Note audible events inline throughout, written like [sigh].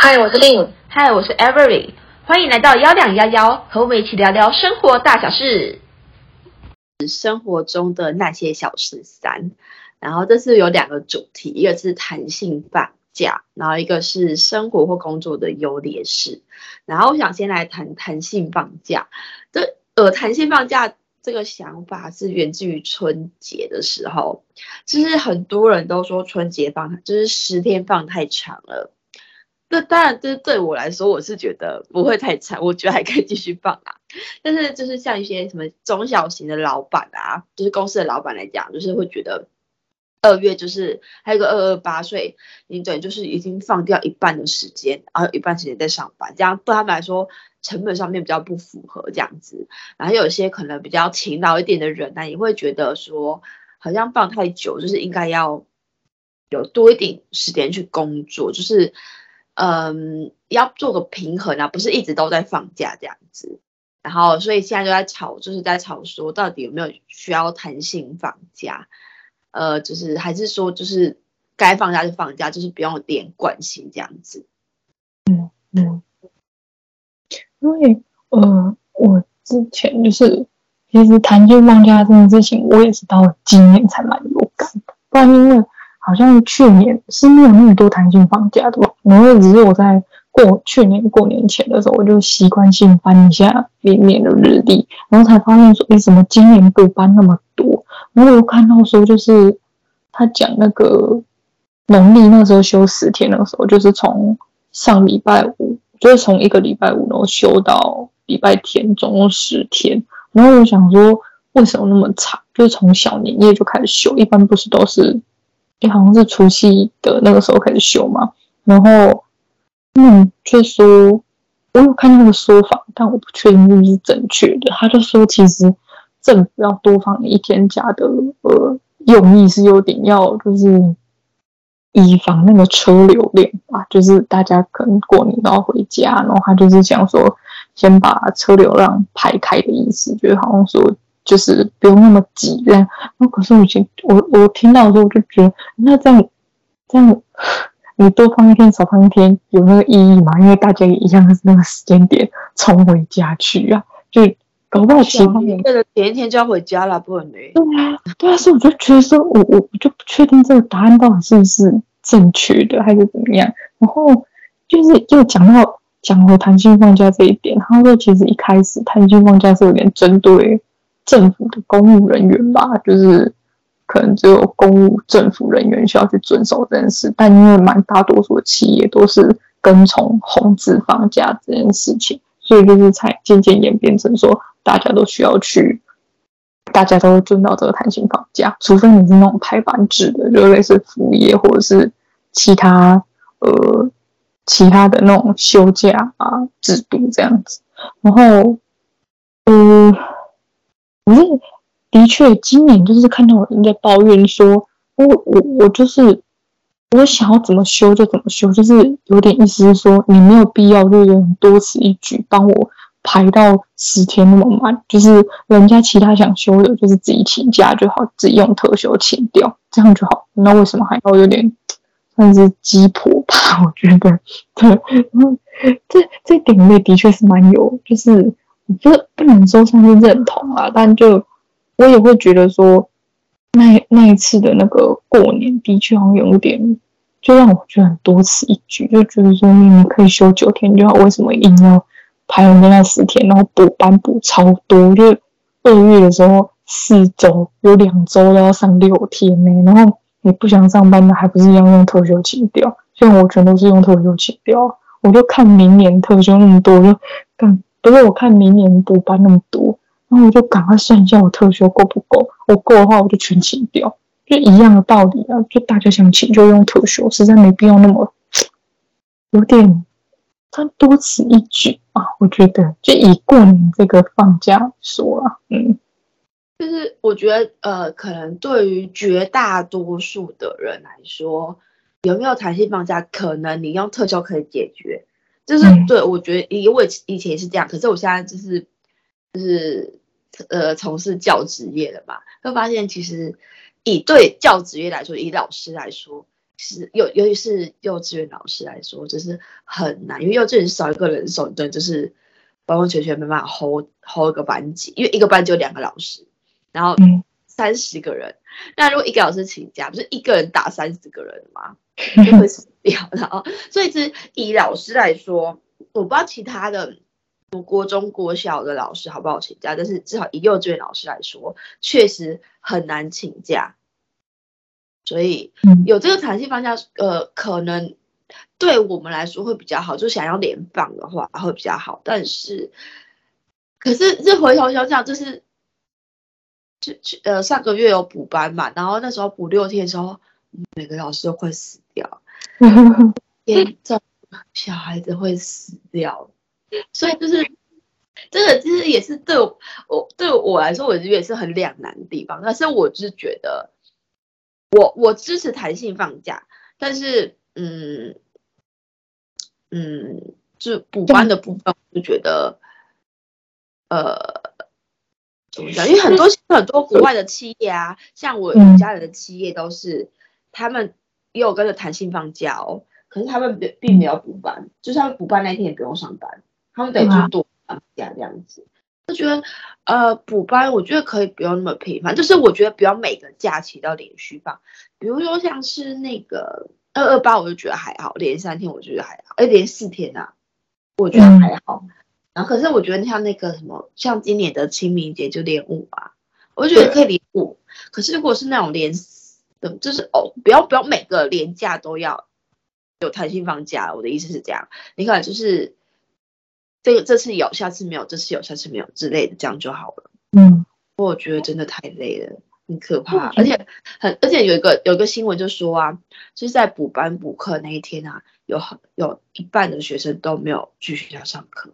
嗨，我是 Lin。嗨，我是 Avery。欢迎来到幺两幺幺，和我们一起聊聊生活大小事。生活中的那些小事三。然后这次有两个主题，一个是弹性放假，然后一个是生活或工作的优劣势。然后我想先来谈弹性放假。这呃，弹性放假。这个想法是源自于春节的时候，就是很多人都说春节放就是十天放太长了。那当然，这对我来说，我是觉得不会太惨，我觉得还可以继续放啊。但是就是像一些什么中小型的老板啊，就是公司的老板来讲，就是会觉得二月就是还有个二二八岁，你等于就是已经放掉一半的时间，然后一半时间在上班，这样对他们来说。成本上面比较不符合这样子，然后有些可能比较勤劳一点的人呢，也会觉得说，好像放太久，就是应该要有多一点时间去工作，就是嗯，要做个平衡啊，不是一直都在放假这样子。然后所以现在就在吵，就是在吵说，到底有没有需要弹性放假？呃，就是还是说，就是该放假就放假，就是不用连贯性这样子。嗯嗯。因为呃，我之前就是其实弹性放假这件事情，我也是到今年才蛮有感的。不然因为好像去年是没有那么多弹性放假的吧，然后只是我在过去年过年前的时候，我就习惯性翻一下里面的日历，然后才发现说，为什么今年不搬那么多？然后我看到说，就是他讲那个农历那时候休十天的时候，就是从上礼拜五。就是从一个礼拜五，然后休到礼拜天，总共十天。然后我想说，为什么那么长？就是从小年夜就开始休，一般不是都是，也好像是除夕的那个时候开始休嘛。然后，嗯，就说我有看那个说法，但我不确定是不是正确的。他就说，其实政府要多放一天假的，呃，用意是有点要就是。以防那个车流量吧，就是大家可能过年都要回家，然后他就是想说，先把车流量排开的意思，就是好像说就是不用那么急这样。那可是我听我我听到的时候，我就觉得那这样这样，你多放一天少放一天有那个意义吗？因为大家也一样是那个时间点冲回家去啊，就搞不好其他人为了前一天就要回家了，不可能。对啊，对啊，所以我就觉得说，我我我就不确定这个答案到底是不是。正确的还是怎么样？然后就是又讲到讲回弹性放假这一点，他说其实一开始弹性放假是有点针对政府的公务人员吧，就是可能只有公务政府人员需要去遵守这件事，但因为蛮大多数企业都是跟从红字放假这件事情，所以就是才渐渐演变成说大家都需要去。大家都遵照这个弹性放假，除非你是那种排班制的，就类似服务业或者是其他呃其他的那种休假啊制度这样子。然后，呃，可是的确今年就是看到有人在抱怨说，我我我就是我想要怎么休就怎么休，就是有点意思是说你没有必要就是多此一举帮我。排到十天那么满，就是人家其他想休的，就是自己请假就好，自己用特休请掉，这样就好。那为什么还要有点算是鸡婆吧？我觉得，[laughs] 对，然后这这点也的确是蛮有，就是我觉得不能说算是认同啊，但就我也会觉得说，那那一次的那个过年的确好像有点，就让我觉得很多此一举，就觉得说你们可以休九天就好，为什么硬要？排完的那十天，然后补班补超多，就二月的时候四周有两周都要上六天呢，然后你不想上班的，还不是一样用特休请掉？像我全都是用特休请掉，我就看明年特休那么多，就干，不是我看明年补班那么多，然后我就赶快算一下我特休够不够，我够的话我就全请掉，就一样的道理啊，就大家想请就用特休，实在没必要那么 [tsk] 有点。他多此一举啊！我觉得，就以过年这个放假说啊，嗯，就是我觉得，呃，可能对于绝大多数的人来说，有没有弹性放假，可能你用特休可以解决。就是、嗯、对我觉得，因为以前也是这样，可是我现在就是就是呃，从事教职业的嘛，会发现其实以对教职业来说，以老师来说。是尤尤其是幼稚园老师来说，就是很难，因为幼稚园少一个人手，对，就是完完全全没办法 hold hold 一个班级，因为一个班就两个老师，然后三十个人，那如果一个老师请假，不是一个人打三十个人吗？就会死掉。然后，所以是以老师来说，我不知道其他的。国中、国小的老师好不好请假？但是至少以幼稚园老师来说，确实很难请假。所以有这个弹性放假，呃，可能对我们来说会比较好。就想要连放的话会比较好。但是，可是这回头想想，就是呃上个月有补班嘛，然后那时候补六天的时候，每个老师都会死掉，[laughs] 严重小孩子会死掉。所以就是这个，其实也是对我，我对我来说，我觉得也是很两难的地方。但是我就是觉得我，我我支持弹性放假，但是嗯嗯，就补班的部分，我就觉得呃怎么讲？因为很多很多国外的企业啊，[laughs] 像我家人的企业都是他们也有跟着弹性放假哦，可是他们并并没有补班，就是他们补班那天也不用上班。他们得去多放假这样子，就觉得呃补班，我觉得可以不用那么频繁，就是我觉得不要每个假期都连续放，比如说像是那个二二八，我就觉得还好，连三天我觉得还好，哎连四天呐、啊，我觉得还好。嗯、然后可是我觉得像那个什么，像今年的清明节就连五啊，我就觉得可以连五。可是如果是那种连的，就是哦，不要不要每个连假都要有弹性放假，我的意思是这样，你可能就是。这个这次有，下次没有；这次有，下次没有之类的，这样就好了。嗯，我觉得真的太累了，很可怕，而且很，而且有一个有一个新闻就说啊，就是在补班补课那一天啊，有很有一半的学生都没有去学校上课，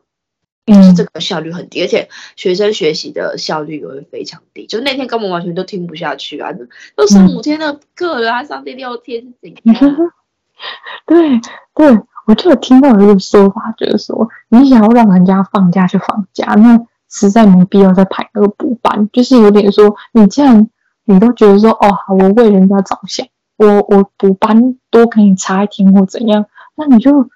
就是这个效率很低，而且学生学习的效率也会非常低，就那天根本完全都听不下去啊，都上五天的课了，还上第六天是怎样？[laughs] 对对。我就有听到一个说法，就是说你想要让人家放假就放假，那实在没必要再排那个补班。就是有点说，你既然你都觉得说，哦，好，我为人家着想，我我补班多给你差一天或怎样，那你就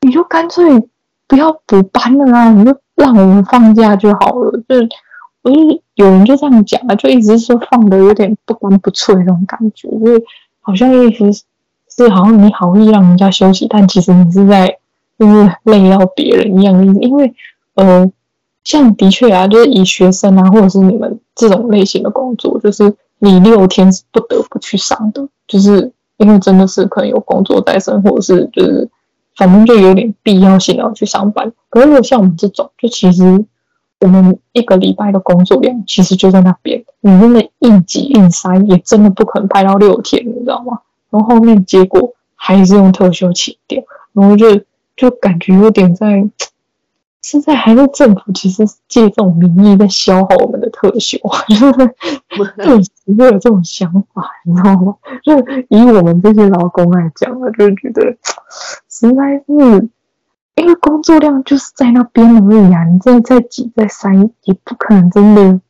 你就干脆不要补班了啊，你就让我们放假就好了。就是我就有人就这样讲啊，就一直说放的有点不干不脆那种感觉，就是好像意思是。是好像你好意让人家休息，但其实你是在就是累到别人一样的意思。因为呃，像的确啊，就是以学生啊，或者是你们这种类型的工作，就是你六天是不得不去上的，就是因为真的是可能有工作在身，或者是就是反正就有点必要性要去上班。可是如果像我们这种，就其实我们一个礼拜的工作量其实就在那边，你真的硬挤硬塞，也真的不可能排到六天，你知道吗？然后后面结果还是用特休请掉，然后就就感觉有点在，现在还是政府其实借这种名义在消耗我们的特休，就是对，会有这种想法，你知道吗？就以我们这些劳工来讲啊，就觉得实在是，因为工作量就是在那边而已啊，你再再挤再塞，也不可能真的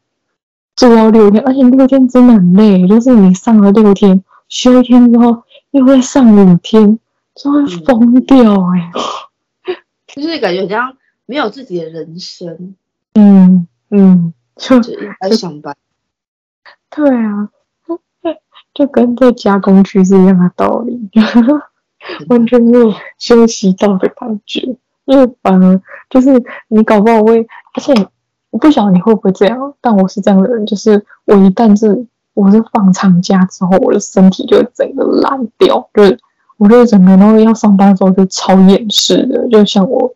做到六天，而且六天真的很累，就是你上了六天。休一天之后又会上五天，就会疯掉哎、欸！就是感觉这样没有自己的人生，嗯嗯，就只在上班。对啊，[laughs] 就跟在加工区是一样的道理，完全没有休息到的感觉。因为反而就是你搞不好会，而且我不晓得你会不会这样，但我是这样的人，就是我一旦是。我是放长假之后，我的身体就整个烂掉，就是我就整个然后要上班的时候就超厌世的，就像我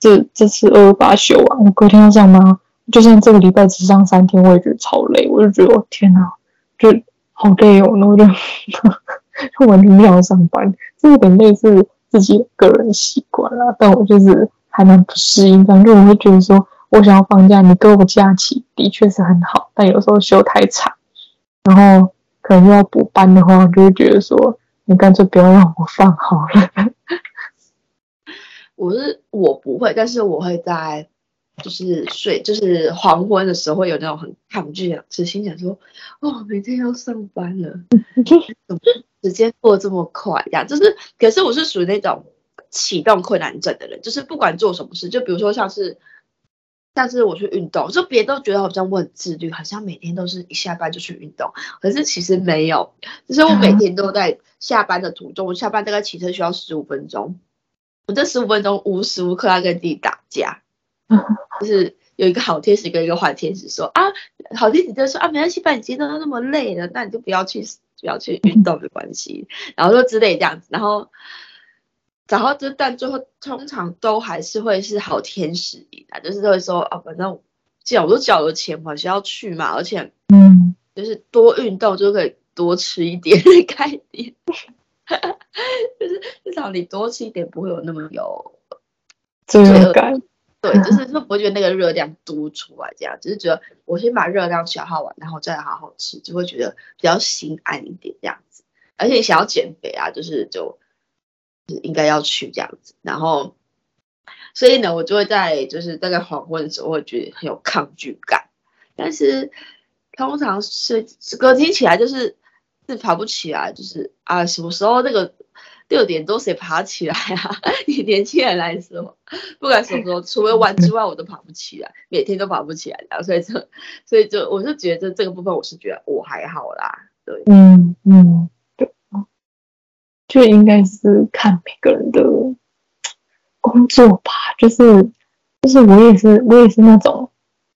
这这次二八休完，我隔天要上班，就像这个礼拜只上三天，我也觉得超累，我就觉得我天哪，就好累哦，然后就就 [laughs] 完全不想上班，这有点类似自己个人习惯啦，但我就是还蛮不适应，反正我会觉得说我想要放假，你给我假期的确是很好，但有时候休太长。然后可能又要补班的话，我就会觉得说，你干脆不要让我放好了。我是我不会，但是我会在就是睡，就是黄昏的时候会有那种很抗拒的，是心想说，哦，明天要上班了，[laughs] 怎么时间过得这么快呀？就是，可是我是属于那种启动困难症的人，就是不管做什么事，就比如说像是，像是我去运动，就别人都觉得好像我很自律，好像每天都是一下班就去运动，可是其实没有，就是我每天都在下班的途中，我下班大概骑车需要十五分钟，我这十五分钟无时无刻要跟自己打架。就是有一个好天使跟一个坏天使说啊，好天使就说啊，没关系，把你今天都那么累了，那你就不要去不要去运动没关系，然后说之类这样子，然后然后就但最后通常都还是会是好天使赢啊，就是会说啊，反正既然我都缴了钱，我还是要去嘛，而且嗯，就是多运动就可以多吃一点的概念，[laughs] 就是至少你多吃一点不会有那么有罪恶感。对，[laughs] 就是说不会觉得那个热量多出来，这样只是觉得我先把热量消耗完，然后再好好吃，就会觉得比较心安一点这样子。而且想要减肥啊，就是就，就是应该要去这样子。然后，所以呢，我就会在就是大概黄昏的时候会觉得很有抗拒感，但是通常是隔天起来就是是爬不起来，就是啊什么时候那个。六点多谁爬起来啊？[laughs] 以年轻人来说，不管什么时候，除了玩之外，我都爬不起来，每天都爬不起来的。所以就，所以就，我就觉得这个部分，我是觉得我还好啦。对，嗯嗯，对，就应该是看每个人的工作吧。就是，就是我也是，我也是那种，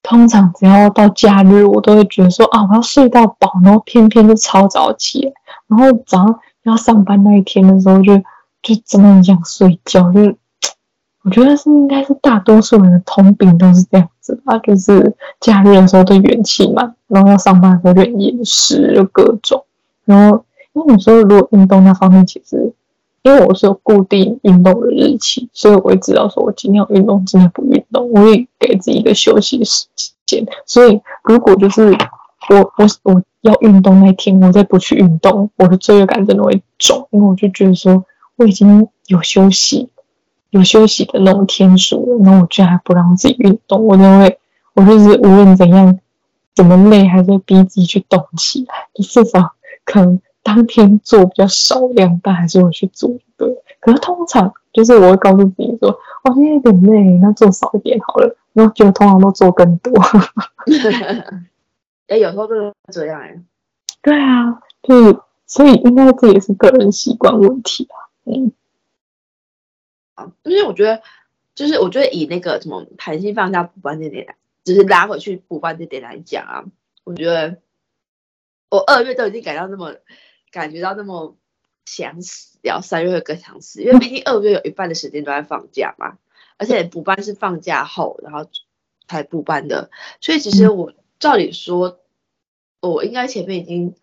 通常只要到假日，我都会觉得说啊，我要睡到饱，然后偏偏就超早起来，然后早上。要上班那一天的时候就，就真的很想睡觉。就是 [tsk] 我觉得是应该是大多数人的通病都是这样子吧，就是假日的时候都元气嘛，然后要上班的时候就很厌食，就各种。然后因为有时候如果运动那方面，其实因为我是有固定运动的日期，所以我会知道说我今天要运动，今天不运动，我会给自己一个休息时间。所以如果就是我我我。要运动那天，我再不去运动，我的罪恶感真的会重，因为我就觉得说我已经有休息，有休息的那种天数了，然后我居然还不让自己运动，我就会，我就是无论怎样，怎么累，还是逼自己去动起来，就至少可能当天做比较少量，但还是会去做。对，可是通常就是我会告诉自己说，我今天有点累，那做少一点好了，然后就通常都做更多。[laughs] 哎，有时候真的这样哎。对啊，就是所以应该这也是个人习惯问题啊。嗯，啊，因为我觉得，就是我觉得以那个什么弹性放假补班这点来，就是拉回去补班这点来讲啊，我觉得我二月都已经感到那么感觉到那么想死，然后三月会更想死，因为毕竟二月有一半的时间都在放假嘛，而且补班是放假后然后才补班的，所以其实我。照理说，我应该前面已经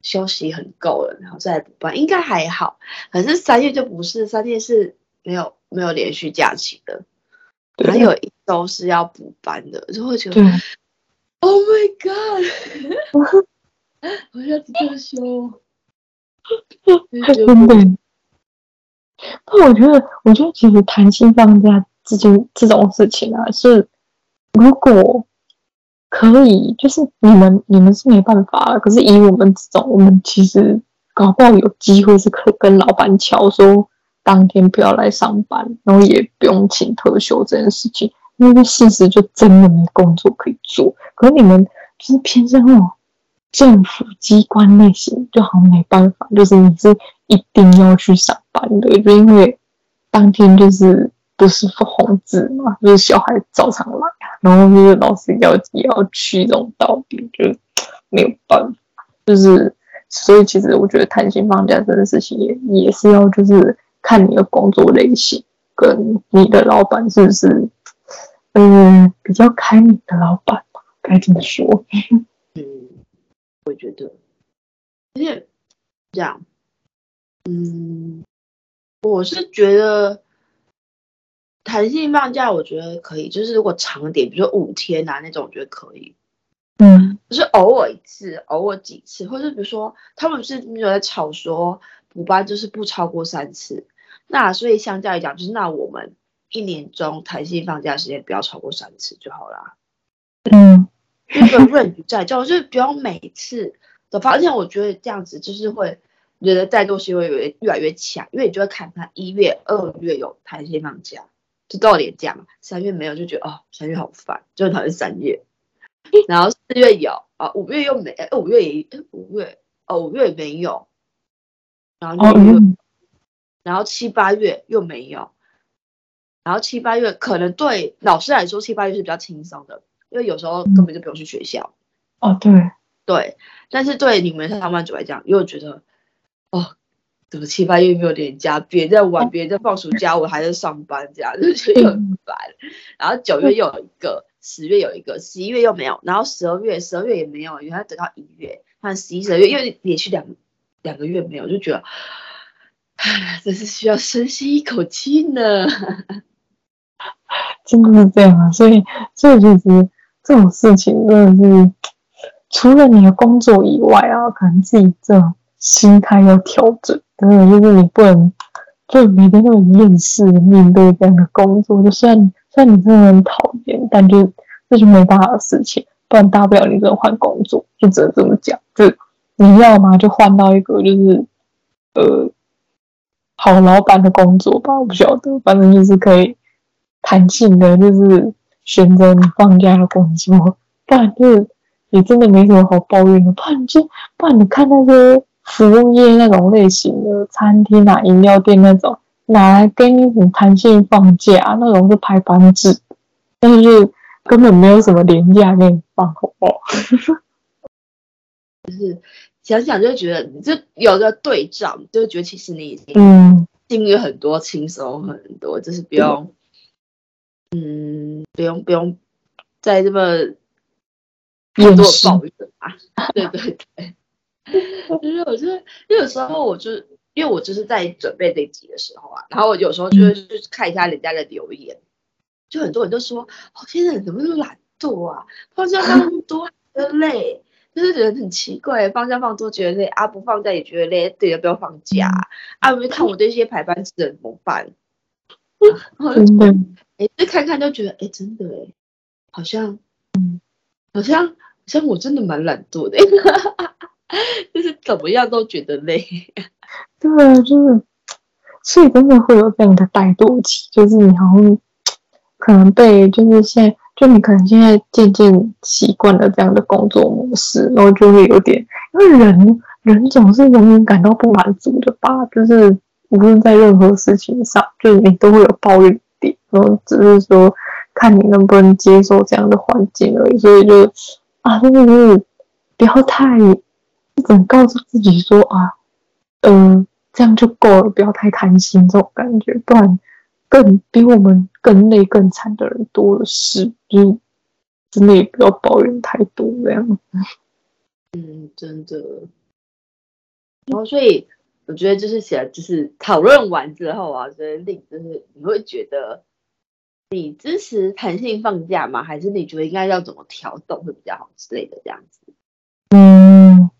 休息很够了，然后再来补班，应该还好。可是三月就不是，三月是没有没有连续假期的，还有一周是要补班的，就会觉得，Oh my God，[laughs] 我要特休。真的。那我觉得，我觉得其实弹性放假这件这种事情啊，是如果。可以，就是你们你们是没办法了，可是以我们这种，我们其实搞不好有机会是可以跟老板敲说，当天不要来上班，然后也不用请特休这件事情，因为事实就真的没工作可以做。可是你们就是偏向那种政府机关类型，就好像没办法，就是你是一定要去上班的，就因为当天就是。不是红字嘛，就是小孩照常来，然后就是老师要也要去这种道理，就没有办法。就是所以其实我觉得弹性放假这件事情也也是要就是看你的工作类型跟你的老板是不是嗯比较开明的老板吧，该怎么说？嗯，我觉得，而且这样，嗯，我是觉得。弹性放假我觉得可以，就是如果长点，比如说五天啊那种，我觉得可以。嗯，就是偶尔一次，偶尔几次，或者比如说他们是有在吵说补班就是不超过三次，那所以相较来讲，就是那我们一年中弹性放假时间不要超过三次就好啦。嗯，那个 range 在，就是不要每次的发现，我觉得这样子就是会人的怠惰性会越越来越强，因为你就会看他一月、二月有弹性放假，就到年假嘛，三月没有就觉得哦，三月好烦，就讨厌三月，然后四月有啊，五月又没，五月也五月哦，五月也没有，然后六月，然后七八月又没有，然后七八月可能对老师来说七八月是比较轻松的。因为有时候根本就不用去学校，嗯、哦，对对，但是对你们上班族来讲，又觉得哦，怎么七八月没有连假，别人在玩，别人在放暑假，我还在上班，这样 [laughs] 就觉得很烦。然后九月又有一个，十月有一个，十一月又没有，然后十二月，十二月也没有，因为要等到一月，看十一、十二月，因为连续两两个月没有，就觉得，唉，真是需要深吸一口气呢。[laughs] 真的是这样啊，所以，所以其实。这种事情真的是，除了你的工作以外啊，可能自己这种心态要调整。真的就是你不能，就每天都很厌世面对这样的工作。就算虽然你真的很讨厌，但就这就没办法的事情。不然大不了你只能换工作，就只能这么讲。就你要嘛，就换到一个就是呃好老板的工作吧。我不晓得，反正就是可以弹性的，就是。选择你放假的工作，不然就是你真的没什么好抱怨的。不然就不然你看那些服务业那种类型的餐厅啊、饮料店那种，拿来给你很弹性放假，那种是排班制，但是根本没有什么连假给你放，好不好？就是想想就觉得，就有个对照，就觉得其实你已经嗯经历很多，轻松很多，就是不用。嗯，不用不用再这么多抱怨啊！对对对，因为我就是，有时候我就因为我就是在准备这集的时候啊，然后我有时候就会去看一下人家的留言，就很多人都说：“哦，现在人怎么那么懒惰啊？放假放那么多，觉得累，就是人很奇怪，放假放多觉得累啊，不放假也觉得累，对要不要放假啊？因为看我这些排班制怎么办？[laughs] 真的。哎，这看看就觉得，哎，真的哎，好像，嗯，好像，好像我真的蛮懒惰的，[laughs] 就是怎么样都觉得累。对啊，就是，所以真的会有这样的怠惰期，就是你好像可能被，就是现在，就你可能现在渐渐习惯了这样的工作模式，然后就会有点，因为人，人总是永远感到不满足的吧，就是无论在任何事情上，就是你都会有抱怨。然后只是说，看你能不能接受这样的环境而已。所以就啊，真的是不要太，只能告诉自己说啊，嗯、呃，这样就够了，不要太贪心这种感觉，不然更比我们更累、更惨的人多的是。就真的也不要抱怨太多这样。嗯，真的。然后所以我觉得就是写，就是讨论完之后啊，所以令就是你会觉得。你支持弹性放假吗？还是你觉得应该要怎么调动会比较好之类的这样子？嗯，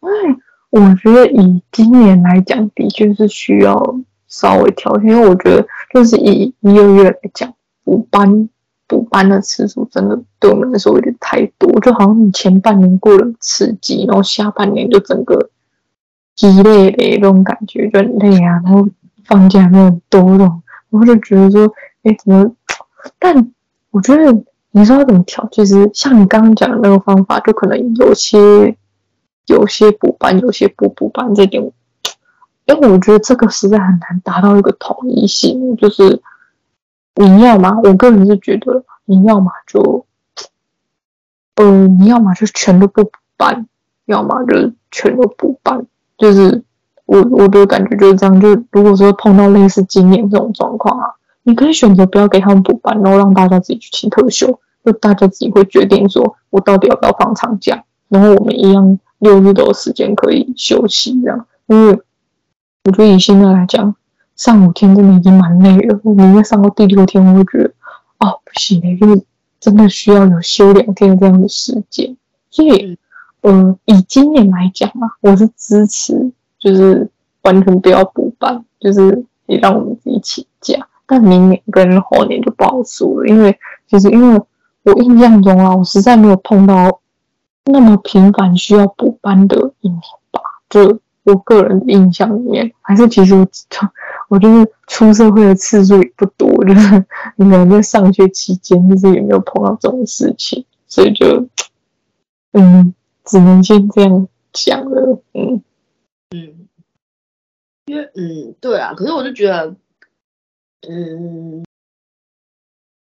因为我觉得以今年来讲，的确是需要稍微调整，因为我觉得就是以一二月来讲，补班补班的次数真的对我们来说有点太多，就好像你前半年过了刺激，然后下半年就整个鸡肋的那种感觉，就很累啊，然后放假没有多那种，我就觉得说。哎，怎么？[tsk] 但我觉得你说要怎么调，其实像你刚刚讲的那个方法，就可能有些有些补班，有些不补班这点，因为我觉得这个实在很难达到一个统一性。就是你要嘛，我个人是觉得你要嘛就，呃，你要嘛就全都不补班，要么就全都补班。就是我我的感觉就是这样。就如果说碰到类似今年这种状况啊。你可以选择不要给他们补班，然后让大家自己去请特休，就大家自己会决定说，我到底要不要放长假，然后我们一样六日都有时间可以休息，这样。因为我觉得以现在来讲，上五天真的已经蛮累了，你再上到第六天，我会觉得，哦，不行嘞，就是真的需要有休两天这样的时间。所以，嗯、以今年来讲啊，我是支持，就是完全不要补班，就是也让我们自己请假。但明年跟后年就不好说了，因为其实因为我印象中啊，我实在没有碰到那么频繁需要补班的一年吧，就我个人印象里面，还是其实我我就是出社会的次数也不多，就是你可能在上学期间就是也没有碰到这种事情，所以就嗯，只能先这样讲了，嗯嗯，因为嗯对啊，可是我就觉得。嗯，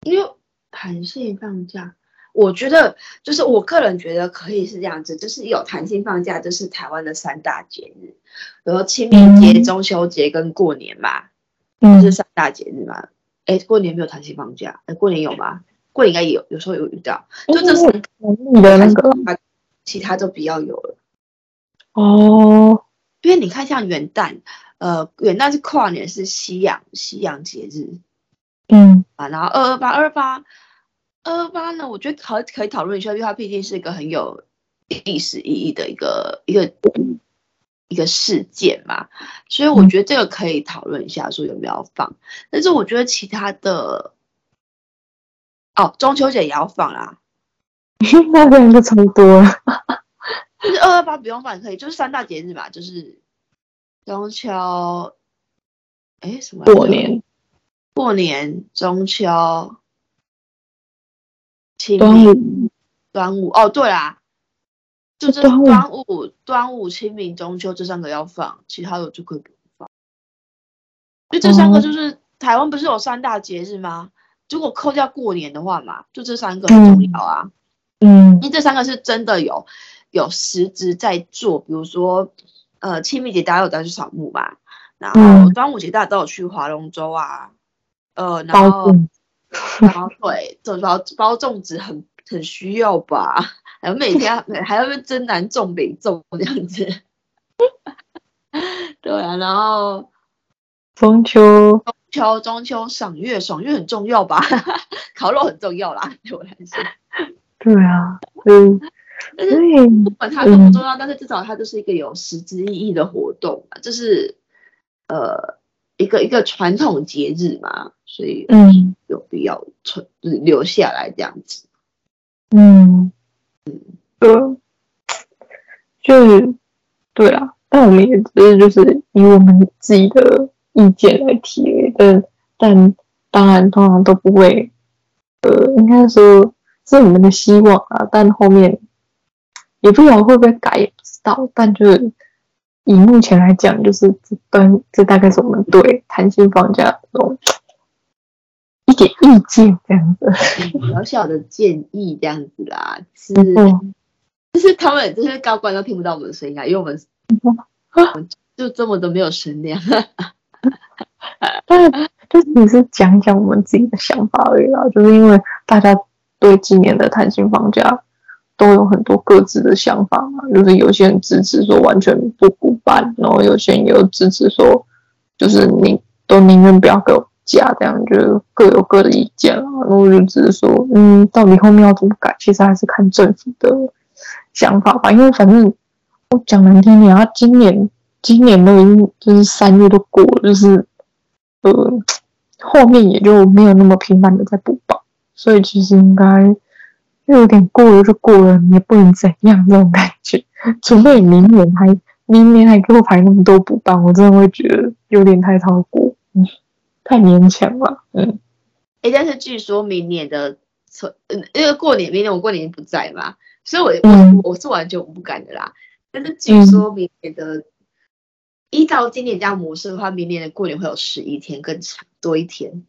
因为弹性放假，我觉得就是我个人觉得可以是这样子，就是有弹性放假，就是台湾的三大节日，比如清明节、中秋节跟过年嘛，嗯，就是三大节日嘛。哎，过年没有弹性放假，哎，过年有吗？过年应该有，有时候有遇到，就这三个，你的那个，其他都不要有了。哦，因为你看像元旦。呃，元旦是跨年，是西洋西洋节日，嗯啊，然后二二八二八二二八呢，我觉得可可以讨论一下，因为它毕竟是一个很有历史意义的一个一个一个事件嘛，所以我觉得这个可以讨论一下，说有没有放。但是我觉得其他的，哦，中秋节也要放啦，[laughs] 那个人就差不多了，就是二二八不用放可以，就是三大节日嘛，就是。中秋，哎，什么？过年，过年，中秋，清明，端午，端午。哦，对啦，就是端午、端午、清明、中秋这三个要放，其他的就可以不放。就这三个就是、嗯、台湾不是有三大节日吗？如果扣掉过年的话嘛，就这三个很重要啊。嗯，因为这三个是真的有有实质在做，比如说。呃，清明节大家有带去扫墓嘛？然后端午节大家都有去划龙舟啊。呃，然后，然后对，就包包粽子很很需要吧？还有每天还要蒸南粽北粽这样子。[laughs] 对啊，然后中秋，中秋中秋赏月，赏月很重要吧？[laughs] 烤肉很重要啦，对我来说。对啊，嗯。但是不管它重不重要，但是至少它就是一个有实质意义的活动嘛，就是呃一个一个传统节日嘛，所以嗯有必要存留下来这样子。嗯嗯，对，就是对啊，但我们也只是就是以我们自己的意见来提，但但当然通常都不会，呃，应该说是我们的希望啊，但后面。也不知道会不会改，也不知道。但就是以目前来讲，就是这跟这大概是我们对弹性放假的这种一点意见这样子，小小的建议这样子啦。是，就是他们这些高官都听不到我们的声音啊，因为我们就这么的没有声量。[laughs] 但是就只是讲讲我们自己的想法而已啦，就是因为大家对今年的弹性放假。都有很多各自的想法嘛，就是有些人支持说完全不补班，然后有些人又支持说，就是你都宁愿不要给我加，这样就各有各的意见啊。然后我就只是说，嗯，到底后面要怎么改，其实还是看政府的想法吧。因为反正我讲难听点啊，今年今年都已经就是三月都过了，就是呃后面也就没有那么频繁的在补班，所以其实应该。又有点过了就过了，也不能怎样那种感觉。[laughs] 除非你明年还明年还给我排那么多补班，我真的会觉得有点太超过，嗯，太勉强了，嗯。哎、欸，但是据说明年的，嗯，因为过年明年我过年不在嘛，所以我、嗯、我我是完全不敢的啦。但是据说明年的，嗯、依照今年这样模式的话，明年的过年会有十一天更长多一天。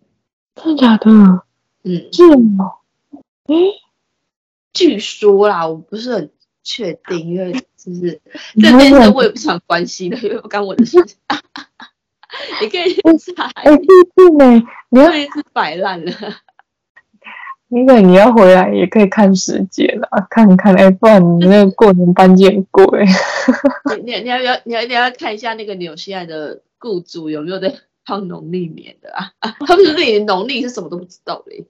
真的假的？嗯，是吗？哎。据说啦，我不是很确定，因为就是这件事我也不想关心的，因为不干我的事情。[laughs] 你可以去查，哎，毕竟呢，你要一次摆烂了。[laughs] 那个你要回来也可以看时间啊，看看哎，不然你那个过年搬进过哎。你你你要不要你要你要看一下那个纽西兰的雇主有没有在放农历年的啊？[laughs] 他们是连农历是什么都不知道嘞，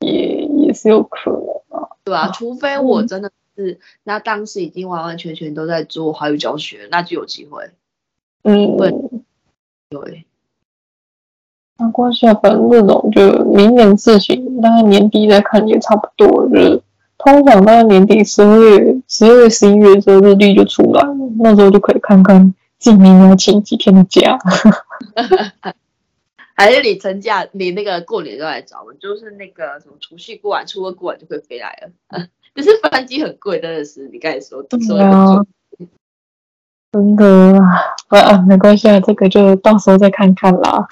也也是有可能。对啊，除非我真的是、嗯、那当时已经完完全全都在做华语教学，那就有机会。嗯，对，对。没关系啊，反正这种就明年事情，大概年底再看也差不多。就是通常大概年底十二月、十二月、十一月的时候日历就出来了，那时候就可以看看自己明年要请几天的假。[laughs] 还是你成假，你那个过年就来找我，就是那个什么除夕过完、初二过完就可以飞来了。嗯，可是飞机很贵，真的是你刚才说，对啊，真的啊，啊，没关系啊，这个就到时候再看看啦。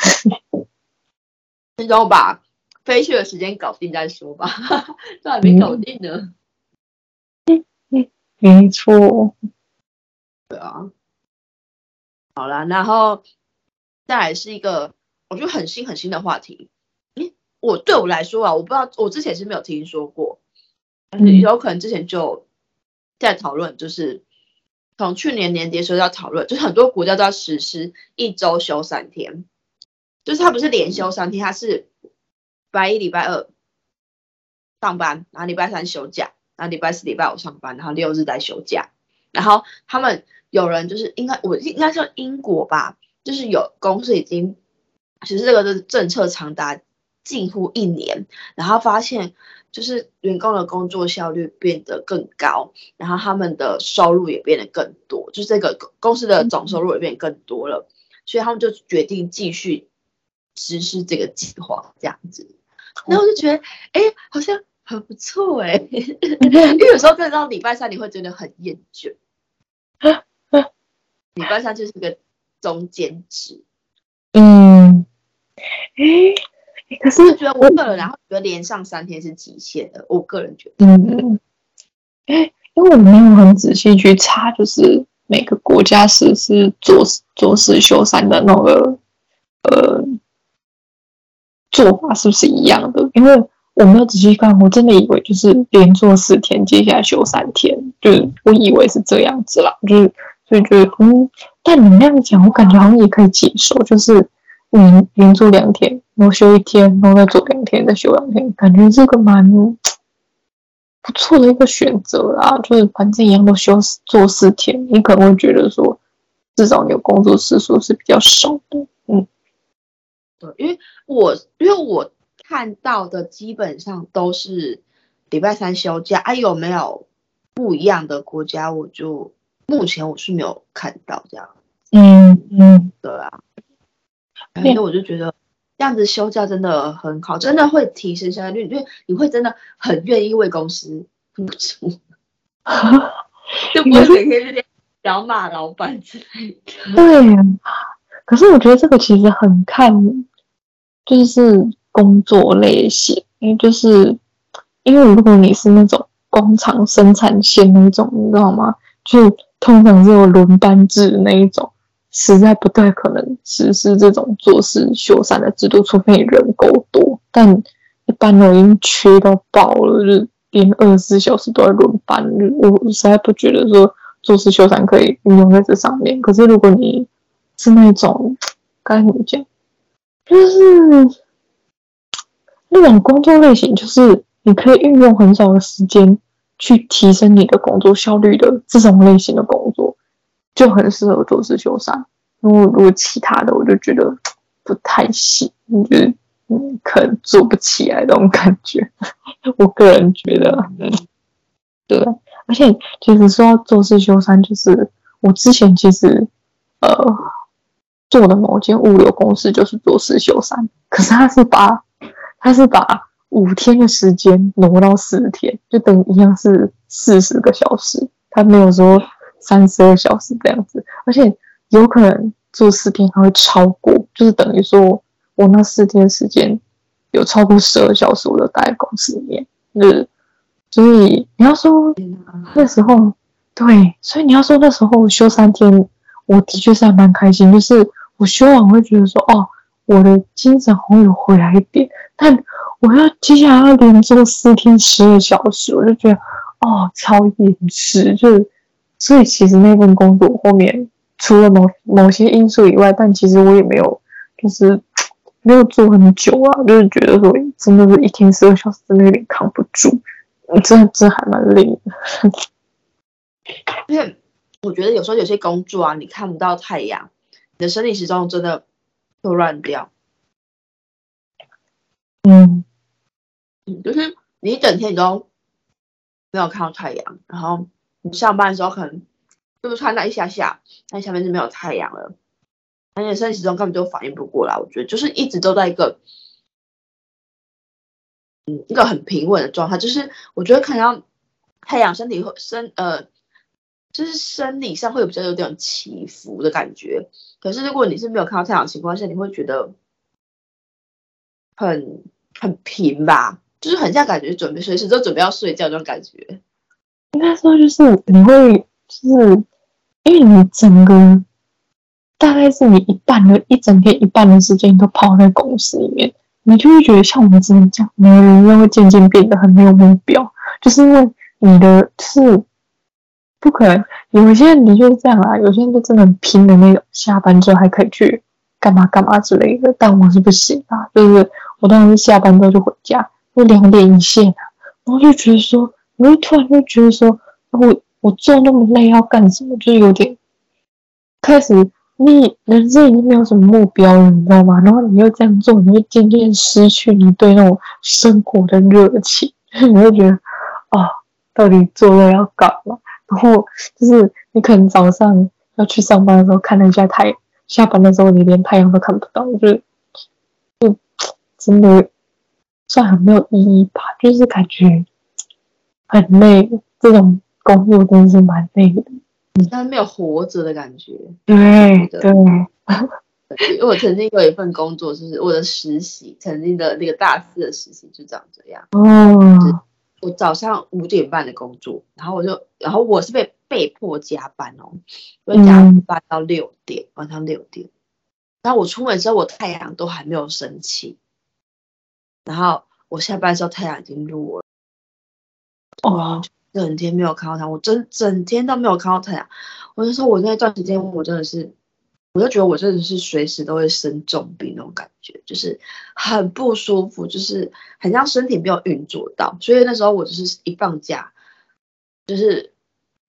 先让我把飞去的时间搞定再说吧，[laughs] 这还没搞定呢。嗯嗯，没错。对啊。好了，然后再来是一个。我觉得很新很新的话题，诶，我对我来说啊，我不知道，我之前是没有听说过，有可能之前就在讨论，就是从去年年底的时候要讨论，就是很多国家都要实施一周休三天，就是它不是连休三天，它是礼拜一、礼拜二上班，然后礼拜三休假，然后礼拜四、礼拜五上班，然后六日再休假，然后他们有人就是应该我应该说英国吧，就是有公司已经。其实这个的政策长达近乎一年，然后发现就是员工的工作效率变得更高，然后他们的收入也变得更多，就是这个公司的总收入也变得更多了，所以他们就决定继续实施这个计划，这样子。然后我就觉得，哎，好像很不错哎，[laughs] 因为有时候真的到礼拜三你会觉得很厌倦，[laughs] 礼拜三就是个中间值。嗯，哎，可是我觉得我个人，然后觉得连上三天是极限的。我个人觉得，嗯，哎，因为我没有很仔细去查，就是每个国家实施做做事休三的那个呃做法是不是一样的？因为我没有仔细看，我真的以为就是连做四天，接下来休三天，就是我以为是这样子啦，就是。所以觉得，嗯，但你那样讲，我感觉好像也可以接受，就是你连做两天，然后休一天，然后再做两天，再休两天，感觉这个蛮 [tsk] 不错的一个选择啦。就是反正一样都休做四天，你可能会觉得说，至少你有工作时数是比较少的。嗯，对，因为我因为我看到的基本上都是礼拜三休假，啊，有没有不一样的国家，我就。目前我是没有看到这样，嗯嗯，对啊，所以我就觉得这样子休假真的很好，真的会提升效率，因为你会真的很愿意为公司付出，[laughs] 就不会每天这边小骂老板之类的。对，可是我觉得这个其实很看，就是工作类型，因为就是因为如果你是那种工厂生产线那种，你知道吗？就通常是有轮班制那一种，实在不太可能实施这种做事休三的制度，除非你人够多。但一般我已经缺到爆了，就是连二十四小时都在轮班。我实在不觉得说做事休三可以运用在这上面。可是如果你是那种该怎么讲，就是那种工作类型，就是你可以运用很少的时间。去提升你的工作效率的这种类型的工作，就很适合做四休三。因为如果其他的，我就觉得 [tsk] 不太行，就是嗯，可能做不起来那种感觉。[laughs] 我个人觉得，嗯，对。而且其实说到做四休三，就是我之前其实呃做的某间物流公司就是做四休三，可是他是把他是把。五天的时间挪到四天，就等于一样是四十个小时，他没有说三十二小时这样子，而且有可能做四天还会超过，就是等于说我那四天时间有超过十二小时，我都待在公司里面，就是，所以你要说那时候对，所以你要说那时候休三天，我的确是还蛮开心，就是我休完会觉得说哦，我的精神好像有回来一点，但。我要接下来要连做四天十二小时，我就觉得哦超厌世，就是所以其实那份工作后面除了某某些因素以外，但其实我也没有就是 [tsk] 没有做很久啊，就是觉得说真的是一天十二小时真的有点扛不住，真的真的还蛮累的。[laughs] 因为我觉得有时候有些工作啊，你看不到太阳，你的生理时钟真的会乱掉。嗯嗯，就是你一整天你都没有看到太阳，然后你上班的时候可能就是穿那一下下，那下面是没有太阳了，而且身体中根本就反应不过来。我觉得就是一直都在一个嗯一个很平稳的状态，就是我觉得看到太阳，身体会身呃。就是生理上会有比较有点起伏的感觉，可是如果你是没有看到太阳的情况下，你会觉得很很平吧，就是很像感觉准备随时都准备要睡觉这种感觉。应该说就是你会就是因为你整个大概是你一半的一整天一半的时间都泡在公司里面，你就会觉得像我们之前讲，每个人都会渐渐变得很没有目标，就是因为你的是。不可能，有些人的确是这样啊，有些人就真的很拼的那种，下班之后还可以去干嘛干嘛之类的。但我是不行啊，就是我当时下班之后就回家，就两点一线啊，然后就觉得说，我就突然就觉得说，我我做那么累要干什么？就有点开始你人生已经没有什么目标了，你知道吗？然后你又这样做，你会渐渐失去你对那种生活的热情，你会觉得啊、哦，到底做了要干嘛？然后就是你可能早上要去上班的时候看了一下太阳，下班的时候你连太阳都看不到，就是就真的算很没有意义吧，就是感觉很累。这种工作真的是蛮累的，但是没有活着的感觉。对对，因为我曾经有一份工作，就是我的实习，曾经的那个大四的实习就长这样。哦。就是我早上五点半的工作，然后我就，然后我是被被迫加班哦，因为加班到六点，嗯、晚上六点。然后我出门之后，我太阳都还没有升起，然后我下班的时候太阳已经落了。哦，整天没有看到它，我真整天都没有看到太阳。我就说，我那段时间我真的是。我就觉得我真的是随时都会生重病那种感觉，就是很不舒服，就是很像身体没有运作到。所以那时候我就是一放假，就是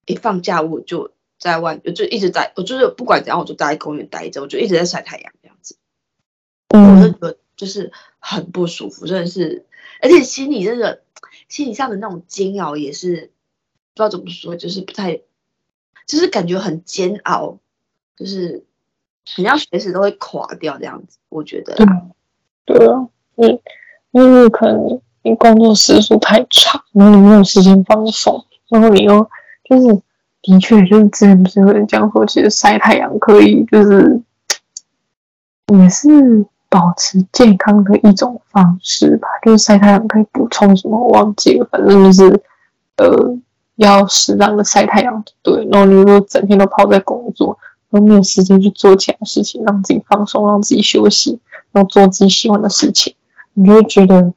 一放假我就在外，就一直在，我就是不管怎样，我就待在公园待着，我就一直在晒太阳这样子。我就觉得就是很不舒服，真的是，而且心里真的心理上的那种煎熬也是不知道怎么说，就是不太，就是感觉很煎熬，就是。你要随时都会垮掉这样子，我觉得。对，对啊，你因为可能你工作时数太长，然后你没有时间放松，然后你又就是的确就是之前不是有人讲说，其实晒太阳可以就是 [tsk] 也是保持健康的一种方式吧，就是晒太阳可以补充什么我忘记了，反正就是呃要适当的晒太阳，对。然后你如果整天都泡在工作。都没有时间去做其他事情，让自己放松，让自己休息，然后做自己喜欢的事情，你就会觉得，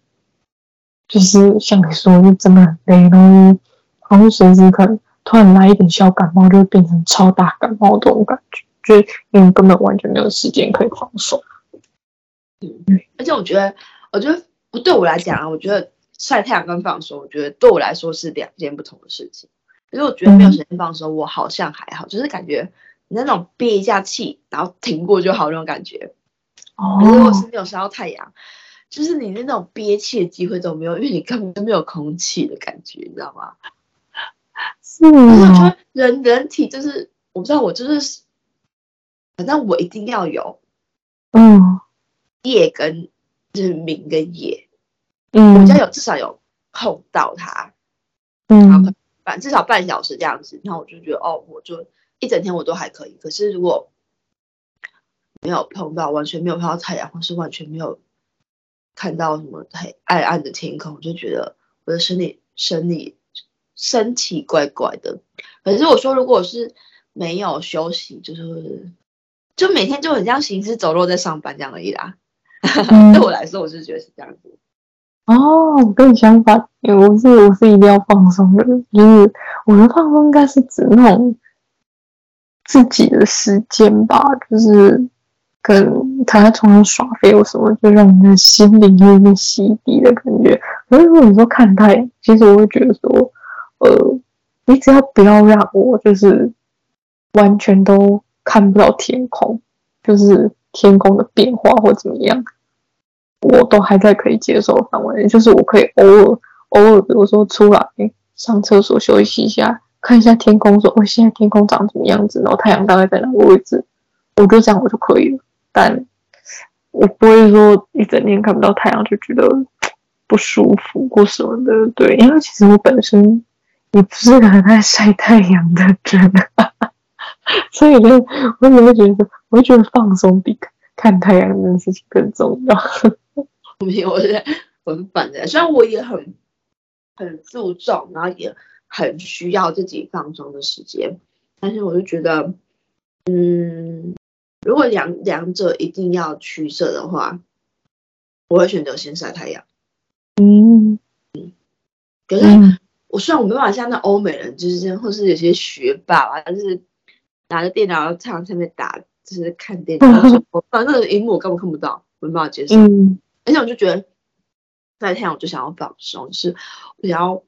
就是像你说，就真的很累，然后好像随时可能突然来一点小感冒，就会变成超大感冒这种感觉，就是因为根本完全没有时间可以放松。嗯，而且我觉得，我觉得不对我来讲啊，我觉得晒太阳跟放松，我觉得对我来说是两件不同的事情。因为我觉得没有时间放松，我好像还好，就是感觉你。那种憋一下气，然后挺过就好那种感觉。哦。可是如果是没有晒到太阳，就是你那种憋气的机会都没有，因为你根本就没有空气的感觉，你知道吗？是吗？我觉得人人体就是，我不知道我就是，反正我一定要有，嗯，夜跟就是明跟夜，嗯，我家有至少有碰到他，嗯，然后反至少半小时这样子，然后我就觉得哦，我就。一整天我都还可以，可是如果没有碰到，完全没有碰到太阳，或是完全没有看到什么太暗暗的天空，我就觉得我的身体、身体、身体怪怪的。可是我说，如果是没有休息，就是就每天就很像行尸走肉在上班这样而已啦。[laughs] 对我来说，我是觉得是这样子。哦，我跟你相反，因为我是我是一定要放松的，就是我的放松应该是指那种。自己的时间吧，就是可能躺在床上耍废或什么，就让你的心灵有一个洗涤的感觉。可是如果你说看太，其实我会觉得说，呃，你只要不要让我就是完全都看不到天空，就是天空的变化或怎么样，我都还在可以接受范围，就是我可以偶尔偶尔，比如说出来上厕所休息一下，看一下天空，说我现在天空长什么样子，然后太阳大概在哪个位置，我就这样我就可以了。但我不会说一整天看不到太阳就觉得不舒服或什么的，对，因为其实我本身也不是很爱晒太阳的人，[laughs] 所以呢，我也会觉得，我会觉得放松比看太阳这件事情更重要。[laughs] 没有，我是我是反的，虽然我也很很注重，然后也很需要自己放松的时间，但是我就觉得，嗯，如果两两者一定要取舍的话，我会选择先晒太阳。嗯嗯，可是我虽然我没办法像那欧美人，就是这样，或是有些学霸啊，但是拿着电脑在太阳下面打，就是看电脑，我 [laughs] 反正那个荧幕我根本看不到，我没办法接受。嗯而且我就觉得晒太阳，我就想要放松，就是我想要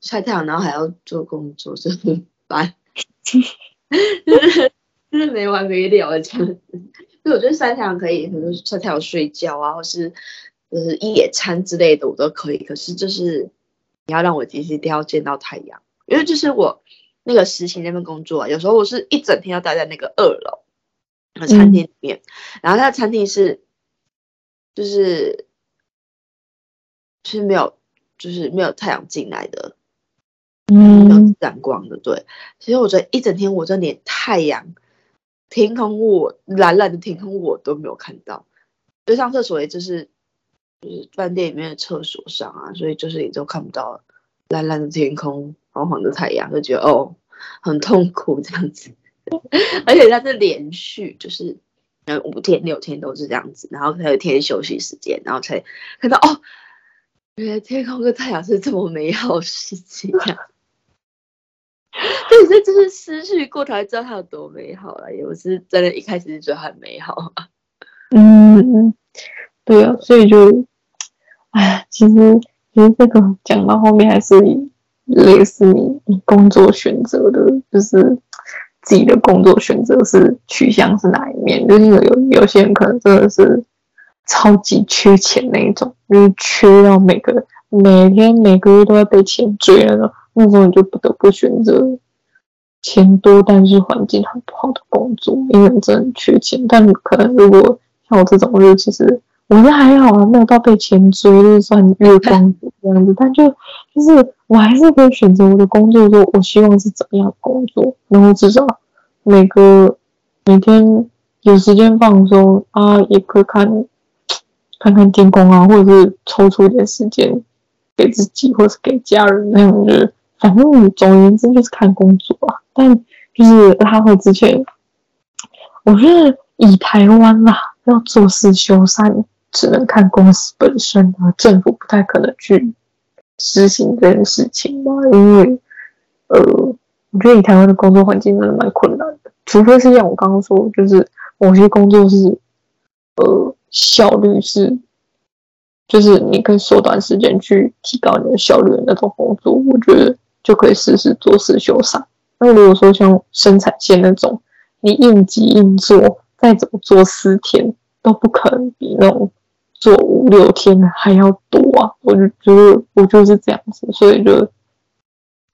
晒太阳，然后还要做工作，就很烦，就是就是没完没了的这样子。所以我觉得晒太阳可以，比如晒太阳睡觉啊，或是就是野餐之类的，我都可以。可是就是你要让我其实一定要见到太阳，因为就是我那个实习那份工作啊，有时候我是一整天要待在那个二楼那餐厅里面，嗯、然后它的餐厅是。就是，是没有，就是没有太阳进来的，嗯，没有自然光的。对，其实我觉得一整天，我这连太阳、天空我蓝蓝的天空我都没有看到。就上厕所也就是，就是饭店里面的厕所上啊，所以就是也都看不到蓝蓝的天空、黄黄的太阳，就觉得哦，很痛苦这样子。[laughs] 而且它是连续，就是。嗯，五天六天都是这样子，然后才有天休息时间，然后才看到哦，原来天空跟太阳是这么美好的事情呀！[laughs] 对，这就是失去过才知道它有多美好了。也不是真的，一开始就觉得很美好。嗯，对啊，所以就，哎，其实其实这个讲到后面还是类似你你工作选择的，就是。自己的工作选择是取向是哪一面？就是有有些人可能真的是超级缺钱那一种，就是缺到每个每天每个月都要被钱追了，那种你就不得不选择钱多但是环境很不好的工作，因为真的很缺钱。但可能如果像我这种，就其实我觉得还好啊，没有到被钱追，就算月光族这样子。但就就是我还是可以选择我的工作，说我希望是怎么样工作。然后至少每个每天有时间放松啊，也可以看看看天空啊，或者是抽出一点时间给自己，或是给家人那样的。反正总而言之就是看工作啊。但就是他会之前，我觉得以台湾啦，要做事修缮，只能看公司本身啊，政府不太可能去实行这件事情吧，因为呃。我觉得以台湾的工作环境真的蛮困难的，除非是像我刚刚说，就是某些工作是，呃，效率是，就是你可以缩短时间去提高你的效率的那种工作，我觉得就可以试试做事修缮。那如果说像生产线那种，你应急应做，再怎么做四天都不可能比那种做五六天还要多啊！我就觉得我就是这样子，所以就。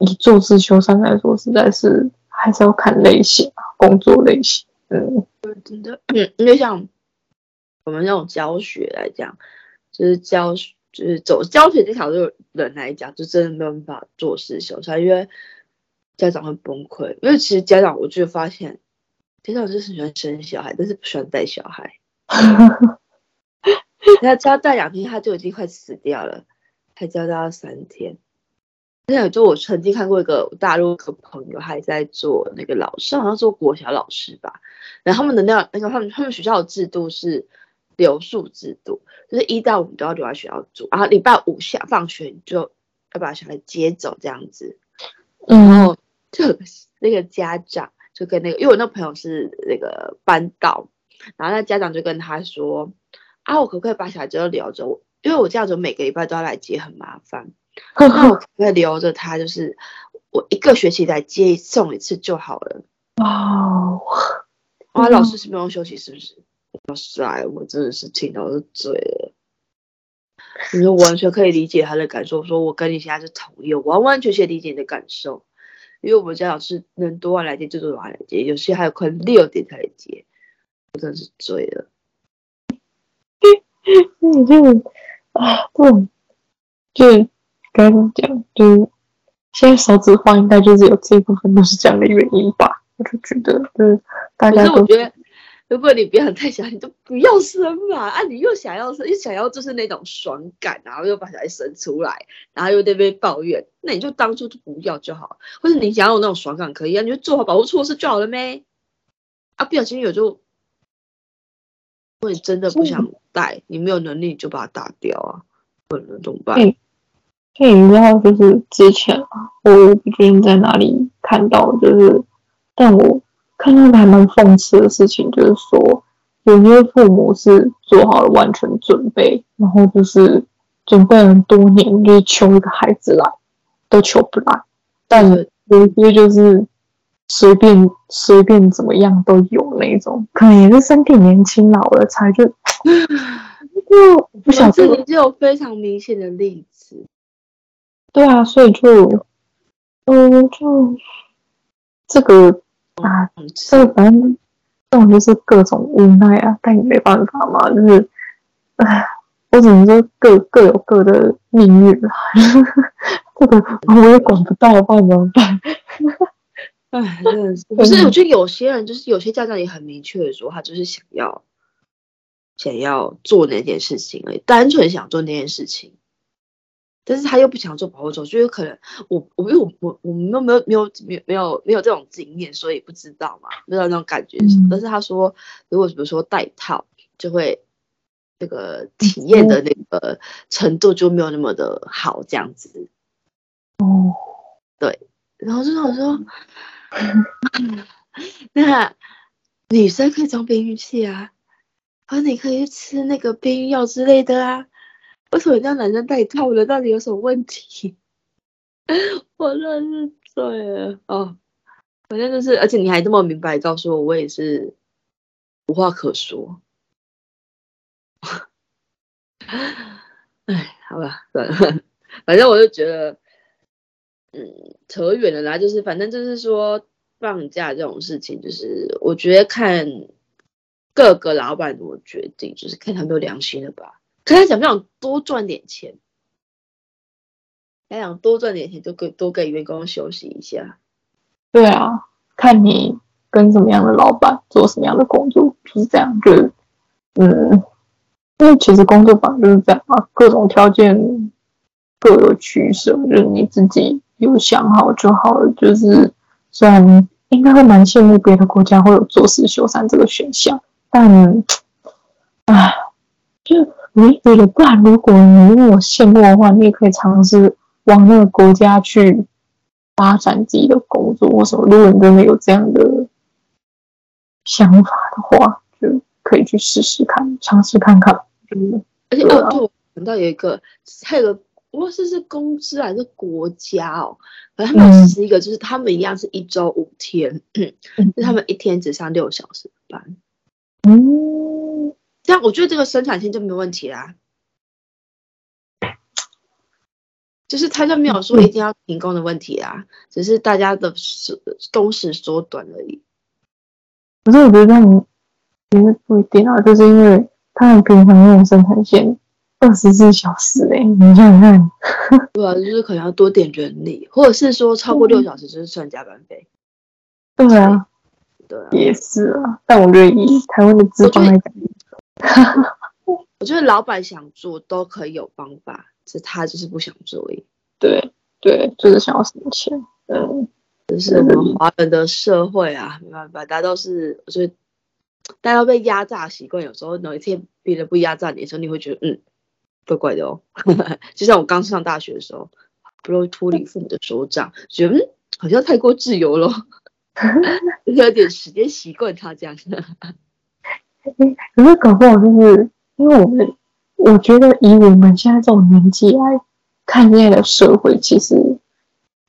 以做事修缮来说，实在是还是要看类型啊，工作类型。嗯，真的，嗯，因为像我们那种教学来讲，就是教，就是走教学这条路人来讲，就真的没有办法做事修缮，因为家长会崩溃。因为其实家长，我就发现，家长就是喜欢生小孩，但是不喜欢带小孩。[laughs] 他交代两天，他就已经快死掉了，还交代了三天。现在就我曾经看过一个大陆的朋友，还在做那个老师，好像做国小老师吧。然后他们的那那个他们他们学校的制度是留宿制度，就是一到五都要留在学校住，然后礼拜五下放学就要把小孩接走这样子。然后就那个家长就跟那个，因为我那朋友是那个班导，然后那家长就跟他说：“啊，我可不可以把小孩子都留着？我因为我这样子每个礼拜都要来接，很麻烦。[laughs] ”那我可不可以留着他，就是我一个学期来接送一次就好了。哦，哇，老师是不用休息是不是？老师来，我真的是听到都醉了。你说完全可以理解他的感受，说我跟你现在是同意，我完完全全理解你的感受。因为我们家老师能多晚来接就多晚来接，有些还有可能六点才来接，我真的是醉了。[laughs] 你就啊，不，就该怎么讲？就现在少子化，应该就是有这一部分都是这样的原因吧？我就觉得，就是大家都。如果你不要太想，你就不要生嘛。啊，你又想要生，又想要就是那种爽感，然后又把小孩生出来，然后又在那边抱怨，那你就当初就不要就好。或者你想要有那种爽感，可以啊，你就做好保护措施就好了呗。啊，不小心有就，如果你真的不想带，嗯、你没有能力，你就把它打掉啊，不能怎么办？嗯，所以你知道，就是之前啊，我不确定在哪里看到，就是，但我。看到的还蛮讽刺的事情，就是说，有些父母是做好了完全准备，然后就是准备了多年，就是求一个孩子来，都求不来。但有些就是随便随便怎么样都有那种，可能也是身体年轻老了才就，就 [laughs] 不想这里就有非常明显的例子。对啊，所以就，嗯、呃，就这个。啊，这反正这种就是各种无奈啊，但也没办法嘛，就是，唉，我只能说各各有各的命运啊，[laughs] 这个我也管不到，不知道怎么办。唉，[laughs] 真的是，不是，我觉得有些人就是有些家长也很明确的说，他就是想要想要做那件事情而已，单纯想做那件事情。但是他又不想做保护者，就有可能我我因为我我我们都没有没有没有没有没有这种经验，所以不知道嘛，不知道那种感觉是什么。嗯、但是他说，如果比如说戴套，就会这个体验的那个程度就没有那么的好，这样子。哦，对，然后就想说，[laughs] 那女生可以装避孕器啊，而你可以吃那个避孕药之类的啊。为什么让男生戴套的？到底有什么问题？[laughs] 我真是醉了哦！反正就是，而且你还这么明白告诉我，我也是无话可说。[laughs] 哎，好吧，算了，反正我就觉得，嗯，扯远了啦。就是反正就是说，放假这种事情，就是我觉得看各个老板怎么决定，就是看他们有良心了吧。可他想不想多赚点钱？他想多赚点钱，就给多给员工休息一下。对啊，看你跟什么样的老板做什么样的工作，就是这样。就是，嗯，因为其实工作坊就是这样啊，各种条件各有取舍，就是你自己有想好就好了。就是虽然应该会蛮羡慕别的国家会有做四修三这个选项，但，唉，就。我觉得，不然如果你问我羡慕的话，你也可以尝试往那个国家去发展自己的工作或什么。如果你真的有这样的想法的话，就可以去试试看，尝试看看。嗯，而且哦，对，我想到有一个，还有个，不过是是公司还是国家哦？反正他们是一个，就是他们一样是一周五天，嗯，就他们一天只上六小时班。嗯。这样，我觉得这个生产线就没有问题啦。就是他就没有说一定要停工的问题啦，只是大家的时工时缩短而已。可是我觉得你其实不一定啊，就是因为他们平常那种生产线二十四小时嘞，你看。[laughs] 对啊，就是可能要多点人力，或者是说超过六小时就是算加班费。对啊，对啊，也是啊。但我觉得以台湾的资方来讲。我觉得老板想做都可以有方法，只是他就是不想做而已。对对，就是想要什么钱。嗯，就是我们华人的社会啊，没办法，大家都是，我觉得大家被压榨习惯，有时候哪一天别人不压榨你的时候，你会觉得嗯，怪怪的哦。[laughs] 就像我刚上大学的时候，不容易脱离父母的手掌，觉得嗯，好像太过自由了，[laughs] 有点时间习惯他这样。可是搞不好就是因为我们，我觉得以我们现在这种年纪来看，现在的社会其实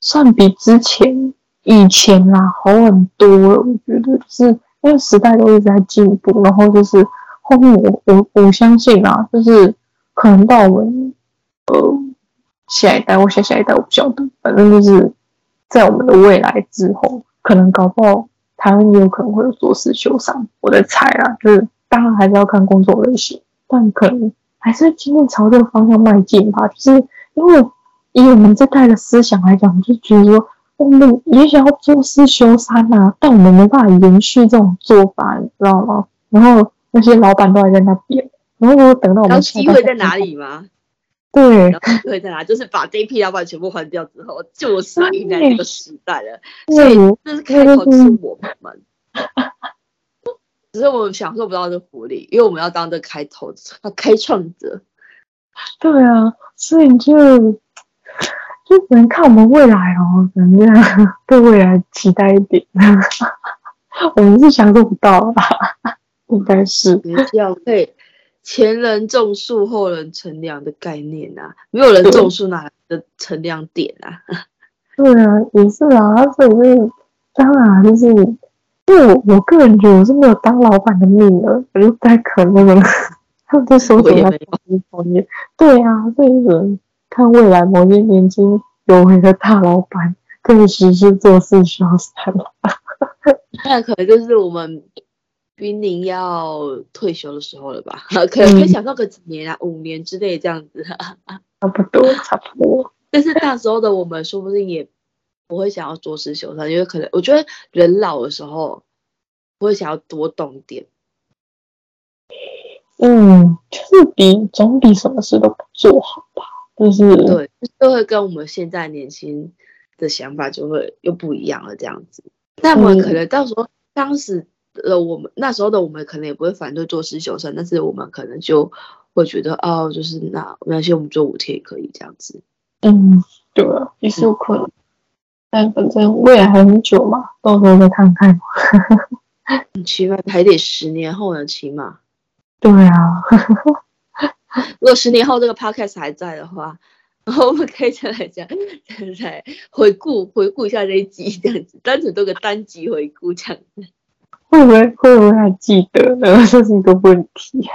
算比之前以前啦好很多了。我觉得就是因为时代都一直在进步，然后就是后面我我我相信啊，就是可能到我们呃下一代或下下一代我不晓得，反正就是在我们的未来之后，可能搞不好台湾也有可能会有做事修商。我在猜啊，就是当然还是要看工作类型，但可能还是会渐渐朝这个方向迈进吧。就是因为以我们这代的思想来讲，就觉得说。我们也想要做事修三啊，但我们没办法延续这种做法，你知道吗？然后那些老板都还在那边，然后我等到我们机会在哪里吗？对，机会在哪？[laughs] 就是把这一批老板全部换掉之后，就是迎来这个时代了。所以这是开口是我们，只是我们享受不到这福利，因为我们要当这开头要开创者。对啊，所以就。就只能看我们未来哦，可能这样对未来期待一点。[laughs] 我们是享受不到吧？[laughs] 应该是。比较可以前人种树，后人乘凉的概念啊，没有人种树，哪来的乘凉点啊？[laughs] 对啊，也是啊，所以是当然就是，因为我我个人觉得我是没有当老板的命的，我就太可怜了。[laughs] 他们都说什么要创业，对啊，所以人。看未来某些年轻有为的大老板可以实施做四休三，[laughs] 那可能就是我们濒临要退休的时候了吧？[laughs] 可能可以想到个几年啊，五年之内这样子，[laughs] 差不多，差不多。但是那时候的我们说不定也不会想要做四休三，因为可能我觉得人老的时候不会想要多动点。嗯，就是比总比什么事都不做好吧。就是对，就会跟我们现在年轻的想法就会又不一样了，这样子。那么可能到时候，当时的我们那时候的我们可能也不会反对做实习生，但是我们可能就会觉得哦，就是那没关系，我们做五天也可以这样子。嗯，对啊，也是有可能。嗯、但反正未来还很久嘛，到时候再看看。[laughs] 起码还得十年后呢，起码。对啊。如果十年后这个 podcast 还在的话，然后我们可以再来讲，再来回顾回顾一下这一集这样子，单纯做个单集回顾这样子，会不会会不会还记得呢？[laughs] 这是一个问题。[laughs]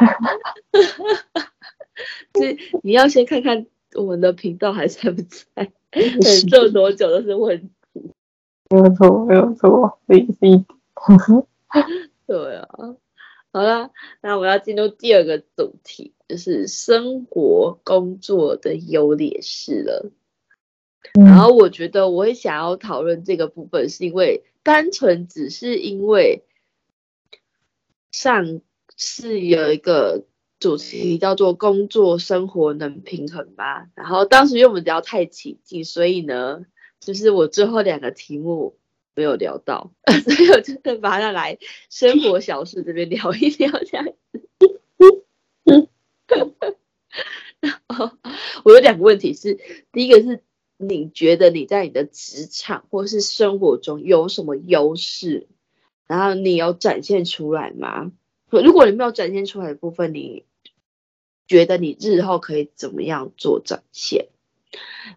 所以你要先看看我们的频道还在不在，[laughs] 做多久都是问题。没有错，没有错，是一点对啊。好了，那我要进入第二个主题。就是生活工作的优劣势了，然后我觉得我会想要讨论这个部分，是因为单纯只是因为上次有一个主题叫做“工作生活能平衡吧”，然后当时因为我们聊太起劲，所以呢，就是我最后两个题目没有聊到，[laughs] 所以我就把它来生活小事这边聊一聊这样子。然后我有两个问题是，第一个是你觉得你在你的职场或是生活中有什么优势，然后你有展现出来吗？如果你没有展现出来的部分，你觉得你日后可以怎么样做展现？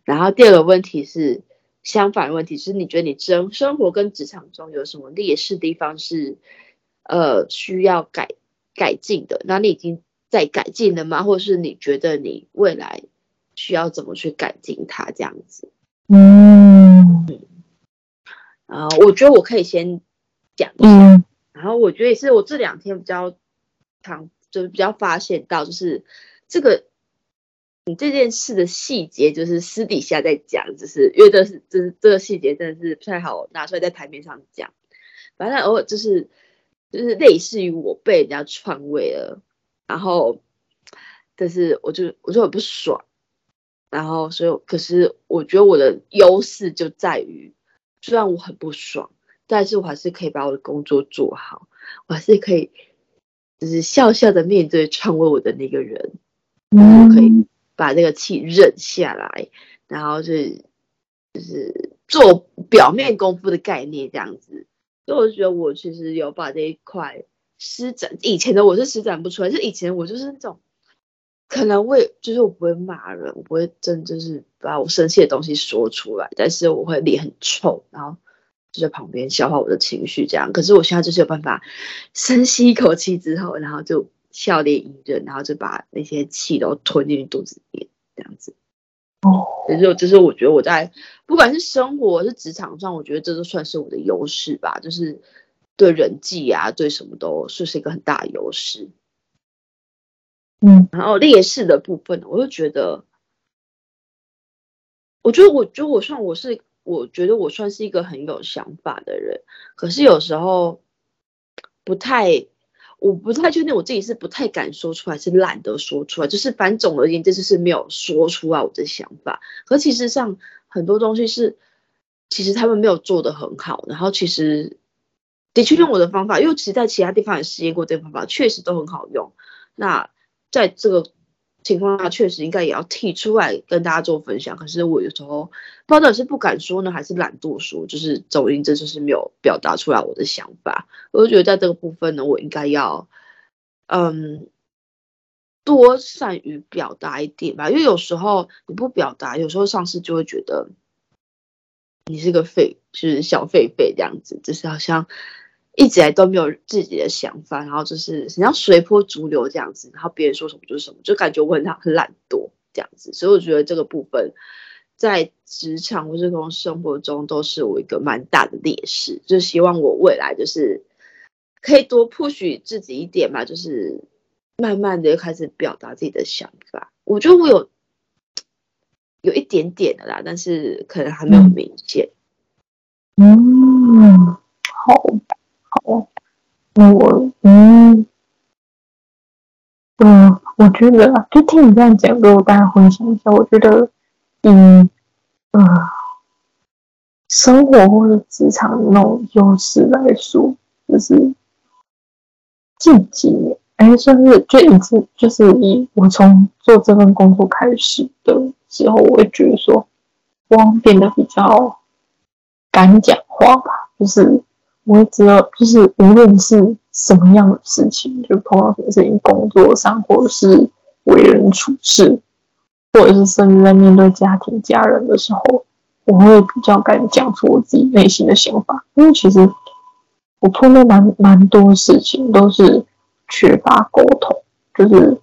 然后第二个问题是相反的问题，是你觉得你生生活跟职场中有什么劣势地方是呃需要改改进的？那你已经。在改进了吗？或者是你觉得你未来需要怎么去改进它这样子？嗯，啊，我觉得我可以先讲一下，嗯、然后我觉得也是我这两天比较常就是比较发现到，就是这个你这件事的细节，就是私底下在讲，就是因为这是这是这个细节真的是不太好拿出来在台面上讲，反正偶尔就是就是类似于我被人家篡位了。然后，但是我就我就很不爽，然后所以可是我觉得我的优势就在于，虽然我很不爽，但是我还是可以把我的工作做好，我还是可以就是笑笑的面对篡位我的那个人，然后可以把这个气忍下来，然后就是就是做表面功夫的概念这样子，所以我觉得我其实有把这一块。施展以前的我是施展不出来，就以前我就是那种，可能会就是我不会骂人，我不会真就是把我生气的东西说出来，但是我会脸很臭，然后就在旁边消化我的情绪这样。可是我现在就是有办法深吸一口气之后，然后就笑脸迎人，然后就把那些气都吞进肚子里面这样子。哦，也就这是我觉得我在不管是生活是职场上，我觉得这都算是我的优势吧，就是对人际啊，对什么都是是一个很大的优势。嗯，然后劣势的部分，我就觉得，我觉得，我觉得我算我是，我觉得我算是一个很有想法的人，可是有时候不太。我不太确定我自己是不太敢说出来，是懒得说出来，就是反正总而言之，就是没有说出来我的想法。可其实上很多东西是，其实他们没有做得很好，然后其实的确用我的方法，因为其实在其他地方也试验过这个方法，确实都很好用。那在这个。情况下确实应该也要提出来跟大家做分享，可是我有时候不知道是不敢说呢，还是懒惰说，就是总之这就是没有表达出来我的想法。我就觉得在这个部分呢，我应该要嗯多善于表达一点吧，因为有时候你不表达，有时候上司就会觉得你是个废，就是小废废这样子，就是好像。一直以来都没有自己的想法，然后就是你要随波逐流这样子，然后别人说什么就是什么，就感觉我很很懒惰这样子，所以我觉得这个部分在职场或是从生活中都是我一个蛮大的劣势，就希望我未来就是可以多 push 自己一点嘛，就是慢慢的开始表达自己的想法。我觉得我有有一点点的啦，但是可能还没有明显。嗯，好，我嗯嗯，我觉得，就听你这样讲，给我大家分享一下。我觉得，嗯呃，生活或者职场那种优势来说，就是近几年，哎，算是就一次，就是以我从做这份工作开始的时候，我会觉得说，我变得比较敢讲话吧，就是。我会知道，就是无论是什么样的事情，就碰到什么事情，工作上，或者是为人处事，或者是甚至在面对家庭、家人的时候，我会比较敢讲出我自己内心的想法。因为其实我碰到蛮蛮多事情都是缺乏沟通，就是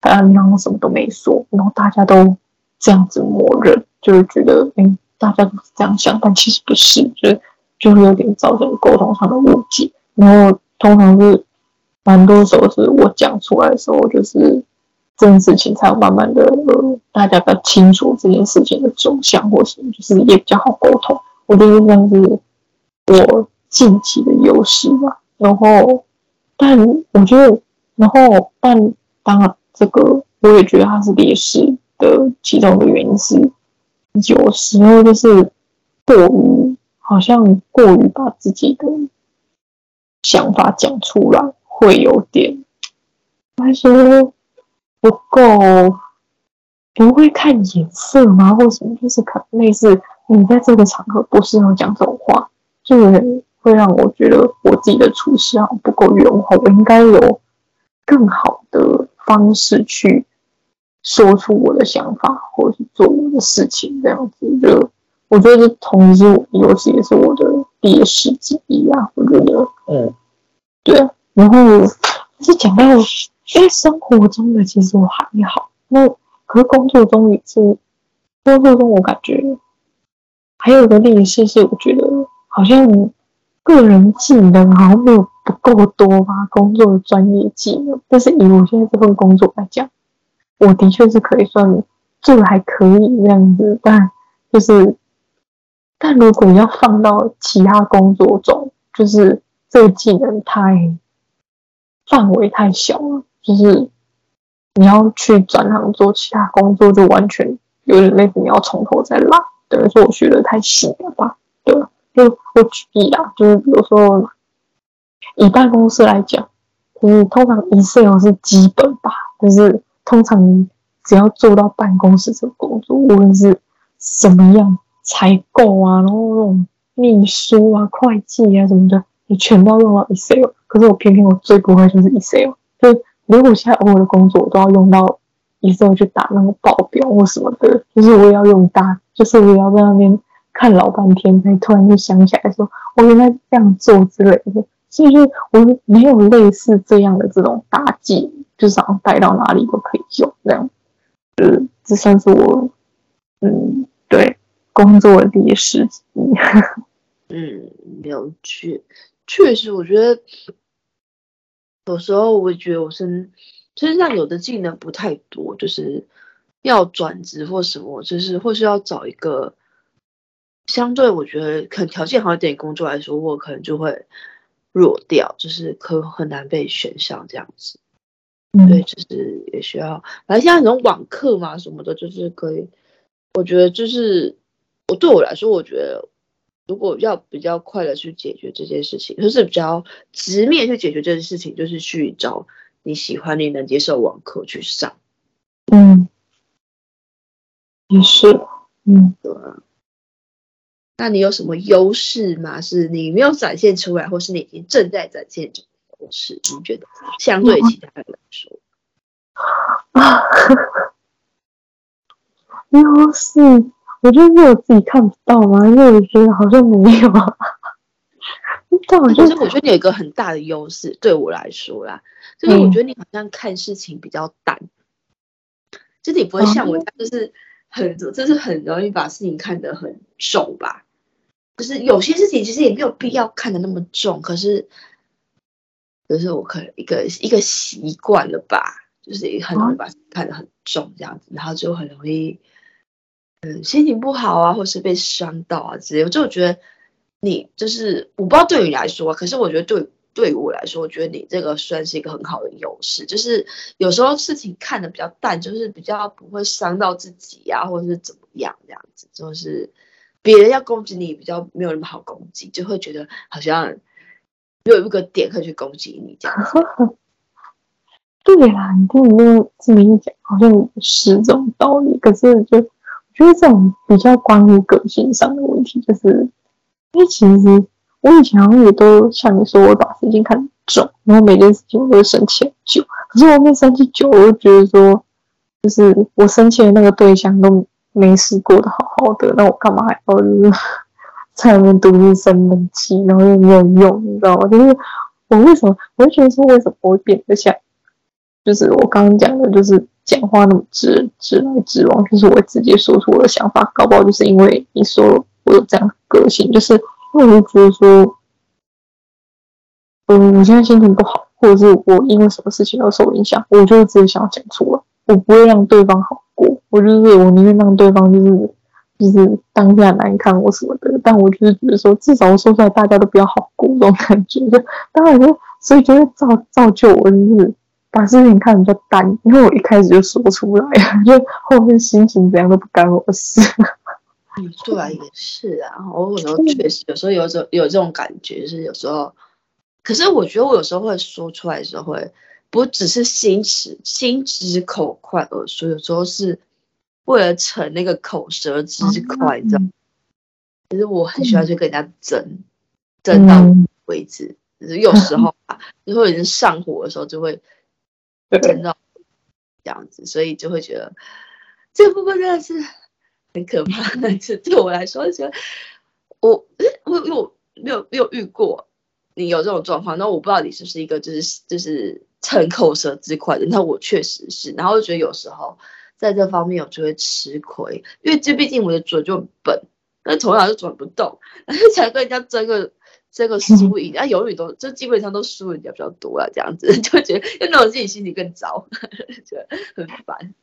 啊，然后什么都没说，然后大家都这样子默认，就是觉得，哎，大家都是这样想，但其实不是，就是。就会有点造成沟通上的误解，然后通常是蛮多时候是我讲出来的时候，就是这件事情才有慢慢的呃，大家比较清楚这件事情的走向或什么，就是也比较好沟通。我觉得这样是我近期的优势吧。然后，但我觉得，然后但当然这个我也觉得它是劣势的其中的原因是，有时候就是过于。好像过于把自己的想法讲出来，会有点还说不够，不会看颜色吗？或什么？就是可能类似你在这个场合不适合讲这种话，就会让我觉得我自己的处事好像不够圆滑。我应该有更好的方式去说出我的想法，或者是做我的事情，这样子就。我觉得这同时是我的优势，也是我的劣势之一啊。我觉得，嗯，对。然后是讲到，因为生活中的其实我还好，那可是工作中也是，工作中我感觉还有一个劣势是，我觉得好像个人技能好像没有不够多吧，工作的专业技能。但是以我现在这份工作来讲，我的确是可以算做的还可以这样子，但就是。但如果要放到其他工作中，就是这个技能太范围太小了，就是你要去转行做其他工作，就完全有点类似你要从头再来，等于说我学的太细了吧？对，就我举例啊，就是比如说以办公室来讲，就是通常 Excel 是基本吧，就是通常只要做到办公室这个工作，无论是什么样。采购啊，然后那种秘书啊、会计啊什么的，你全都要用到 Excel。可是我偏偏我最不会就是 Excel，就是如果现在偶尔的工作我都要用到 Excel 去打那个报表或什么的，就是我也要用大，就是我也要在那边看老半天，才突然就想起来说，我原来这样做之类的。所以就是我没有类似这样的这种大忌，就是想带到哪里都可以用这样。呃，这算是我。嗯，对工作的劣势之一。[laughs] 嗯，了解。确实，我觉得有时候我觉得我身身上有的技能不太多，就是要转职或什么，就是或是要找一个相对我觉得可能条件好一点工作来说，我可能就会弱掉，就是可很难被选上这样子。嗯、对，就是也需要，反正现在很多网课嘛什么的，就是可以。我觉得就是我对我来说，我觉得如果要比较快的去解决这件事情，就是比较直面去解决这件事情，就是去找你喜欢、你能接受网课去上。嗯，也是，嗯，对啊。那你有什么优势吗？是你没有展现出来，或是你已经正在展现的优势，你觉得相对其他人来说，啊，[laughs] 优势，我觉得是我自己看不到吗？因为我觉得好像没有啊。但我觉得，我觉得你有一个很大的优势，对我来说啦，就是我觉得你好像看事情比较淡，嗯、就是你不会像我，就是很，就是很容易把事情看得很重吧。就是有些事情其实也没有必要看得那么重，可是。就是我可能一个一个习惯了吧，就是很容易把看得很重这样子，然后就很容易，嗯，心情不好啊，或是被伤到啊之类我。就觉得你就是我不知道对你来说，可是我觉得对对于我来说，我觉得你这个算是一个很好的优势，就是有时候事情看得比较淡，就是比较不会伤到自己啊，或者是怎么样这样子，就是别人要攻击你比较没有那么好攻击，就会觉得好像。有一个点可以去攻击你，这样。[laughs] 对啦，你听你这么一讲，好像十种道理。可是，就我觉得这种比较关于个性上的问题，就是因为其实我以前好像也都像你说，我把事情看重，然后每件事情我都会生气很久。可是我面生气久，我就觉得说，就是我生气的那个对象都没事过得好好的，那我干嘛还要就是？[laughs] 在外面独自生闷气，然后又没有用，你知道吗？就是我为什么，我会觉得说，为什么我会变得像，就是我刚刚讲的，就是讲话那么直直来直往，就是我直接说出我的想法，搞不好就是因为你说我有这样的个性，就是因为我觉得说，嗯，我现在心情不好，或者是我因为什么事情而受影响，我就是直接想要讲出来，我不会让对方好过，我就是我宁愿让对方就是。就是当下难看或什么的，但我就是觉得说，至少说出来，大家都比较好过这种感觉。就当然就，所以就会造造就我，就是把事情看得比较淡，因为我一开始就说出来，[laughs] 就后面心情怎样都不干我的事。嗯，对啊，也是啊。我有时候 [laughs] 确实有时候有种有这种感觉，就是有时候，可是我觉得我有时候会说出来的时候，会不只是心直心直口快而说，有时候是。为了逞那个口舌之快，你知道？其实我很喜欢去跟人家争，争到为止。就是有时候啊，就会有人上火的时候，就会争到这样子，所以就会觉得这部分真的是很可怕。但是对我来说，觉得我我我没有没有遇过你有这种状况。那我不知道你是不是一个就是就是逞口舌之快的。那我确实是，然后我觉得有时候。在这方面我就会吃亏，因为这毕竟我的嘴就很笨，但从小就转不动，然后才跟人家争个争个输赢，啊，永远都就基本上都输人家比较多啊，这样子 [laughs] 就觉得又弄得自己心里更糟，[laughs] 觉得很烦。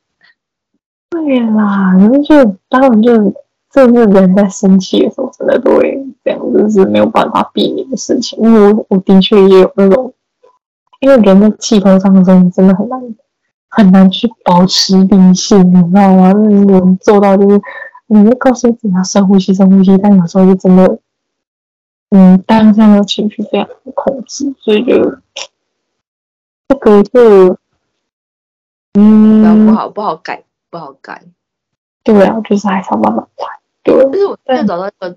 对啦，然后就当然就这是人在生气的时候，真的都会这样，就是没有办法避免的事情。因为我我的确也有那种，因为人在气头上的时候真的很难。很难去保持理性，你知道吗？那我们做到就是，你会告诉自己要深呼吸，深呼吸，但有时候就真的，嗯，当下的情绪非常的控制，所以就这个就，嗯，不好不好改，不好改。对啊，就是还是要慢慢改。对，但是我现在找到一个，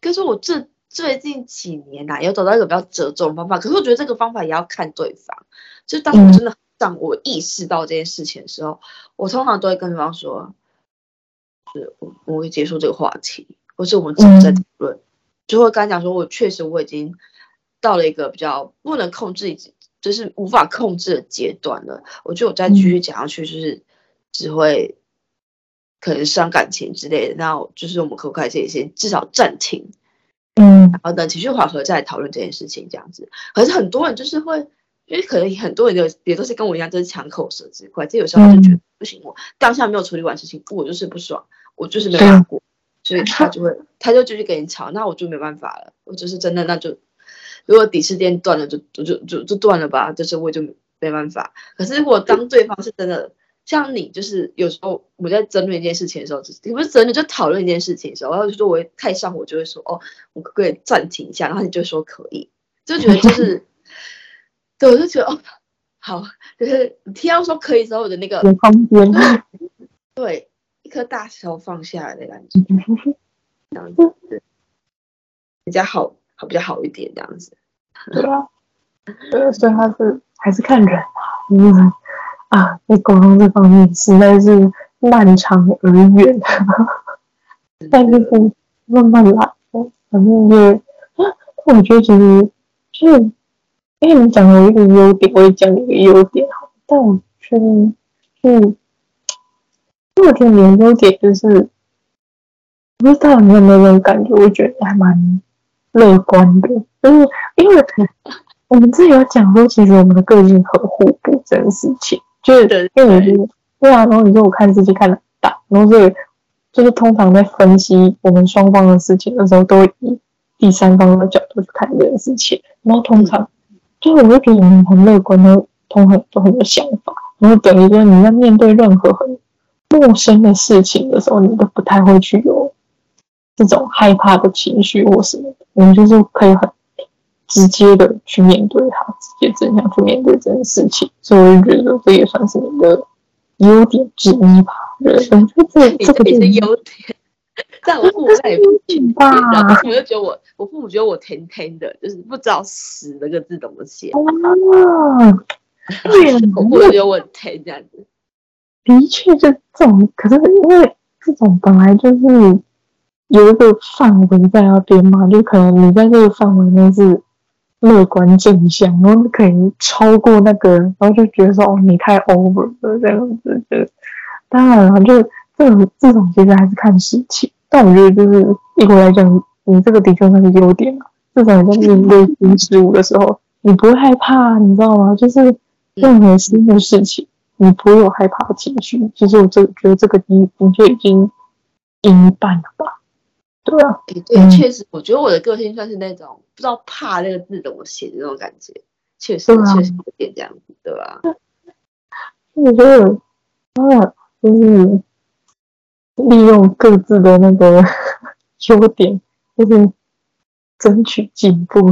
可是我这最近几年来、啊、有找到一个比较折中的方法，可是我觉得这个方法也要看对方，就当我真的、嗯。当我意识到这件事情的时候，我通常都会跟对方说：“是我我会结束这个话题，或是我们只能在讨论。嗯”就会跟他讲说：“我确实我已经到了一个比较不能控制，就是无法控制的阶段了。我觉得我再继续讲下去，就是只会可能伤感情之类的，那就是我们可不可以先先至少暂停，嗯，然后等情绪缓和再来讨论这件事情这样子。可是很多人就是会，因为可能很多人就也都是跟我一样，就是抢口舌之快，这有时候就觉得不行，我当下没有处理完事情，我就是不爽，我就是没有过，所以他就会他就继续跟你吵，那我就没办法了，我就是真的那就。如果底线电断了就，就就就就断了吧，就是我就没办法。可是如果当对方是真的像你，就是有时候我们在争论一件事情的时候，就是不是争论就讨论一件事情的时候，然后就说我会太上火，我就会说哦，我可不可以暂停一下？然后你就说可以，就觉得就是，对，我就觉得哦，好，就是你听到说可以之后我的那个有空间，[laughs] 对，一颗大石头放下来的感觉，这样子比较好。好比较好一点这样子，对啊，对，所以他是还是看人啊，嗯啊，在沟通这方面实在是漫长而远，[laughs] 但是是慢慢来，反正就，我觉得其实就是，因为你讲了一个优点，我也讲一个优点，但我确定就，因为我觉得你的优点就是，不知道你有没有那种感觉，我觉得还蛮。乐观的，就是因为我们自己有讲说，其实我们的个性很互补这件事情，就是因为我觉得对啊，然后你说我看世界看得大，然后所以就是通常在分析我们双方的事情的时候，都会以第三方的角度去看这件事情，然后通常就是我会觉得你很乐观，然后通常都很有想法，然后等于说你在面对任何很陌生的事情的时候，你都不太会去有。这种害怕的情绪或什么的，我们就是可以很直接的去面对它，直接正向去面对这件事情，所以我就觉得这也算是你的优点之一吧。对，我觉得这这个也是优点，但我父母也不听吧，我就觉得我我父母觉得我甜甜的，就是不知道“死”那个字怎么写。啊，对，[laughs] 我父母觉得我甜这样子。的确，就这种，可是因为这种本来就是。有一个范围在那边嘛，就可能你在这个范围内是乐观正向，然后可以超过那个，然后就觉得说哦，你太 over 了这样子。就当然了，就这种这种其实还是看事情，但我觉得就是一回来讲，你这个的确算是优点啊。至少你在面对新事物的时候，你不会害怕，你知道吗？就是任何新的事情，你不会有害怕的情绪。其实我这觉得这个第一步就已经赢一半了吧。对啊，对，确实，我觉得我的个性算是那种不知道怕那个字怎么写的那种感觉，确实确实有点这样子，对吧？我觉得，啊，就是利用各自的那个 [laughs] 优点，就是争取进步。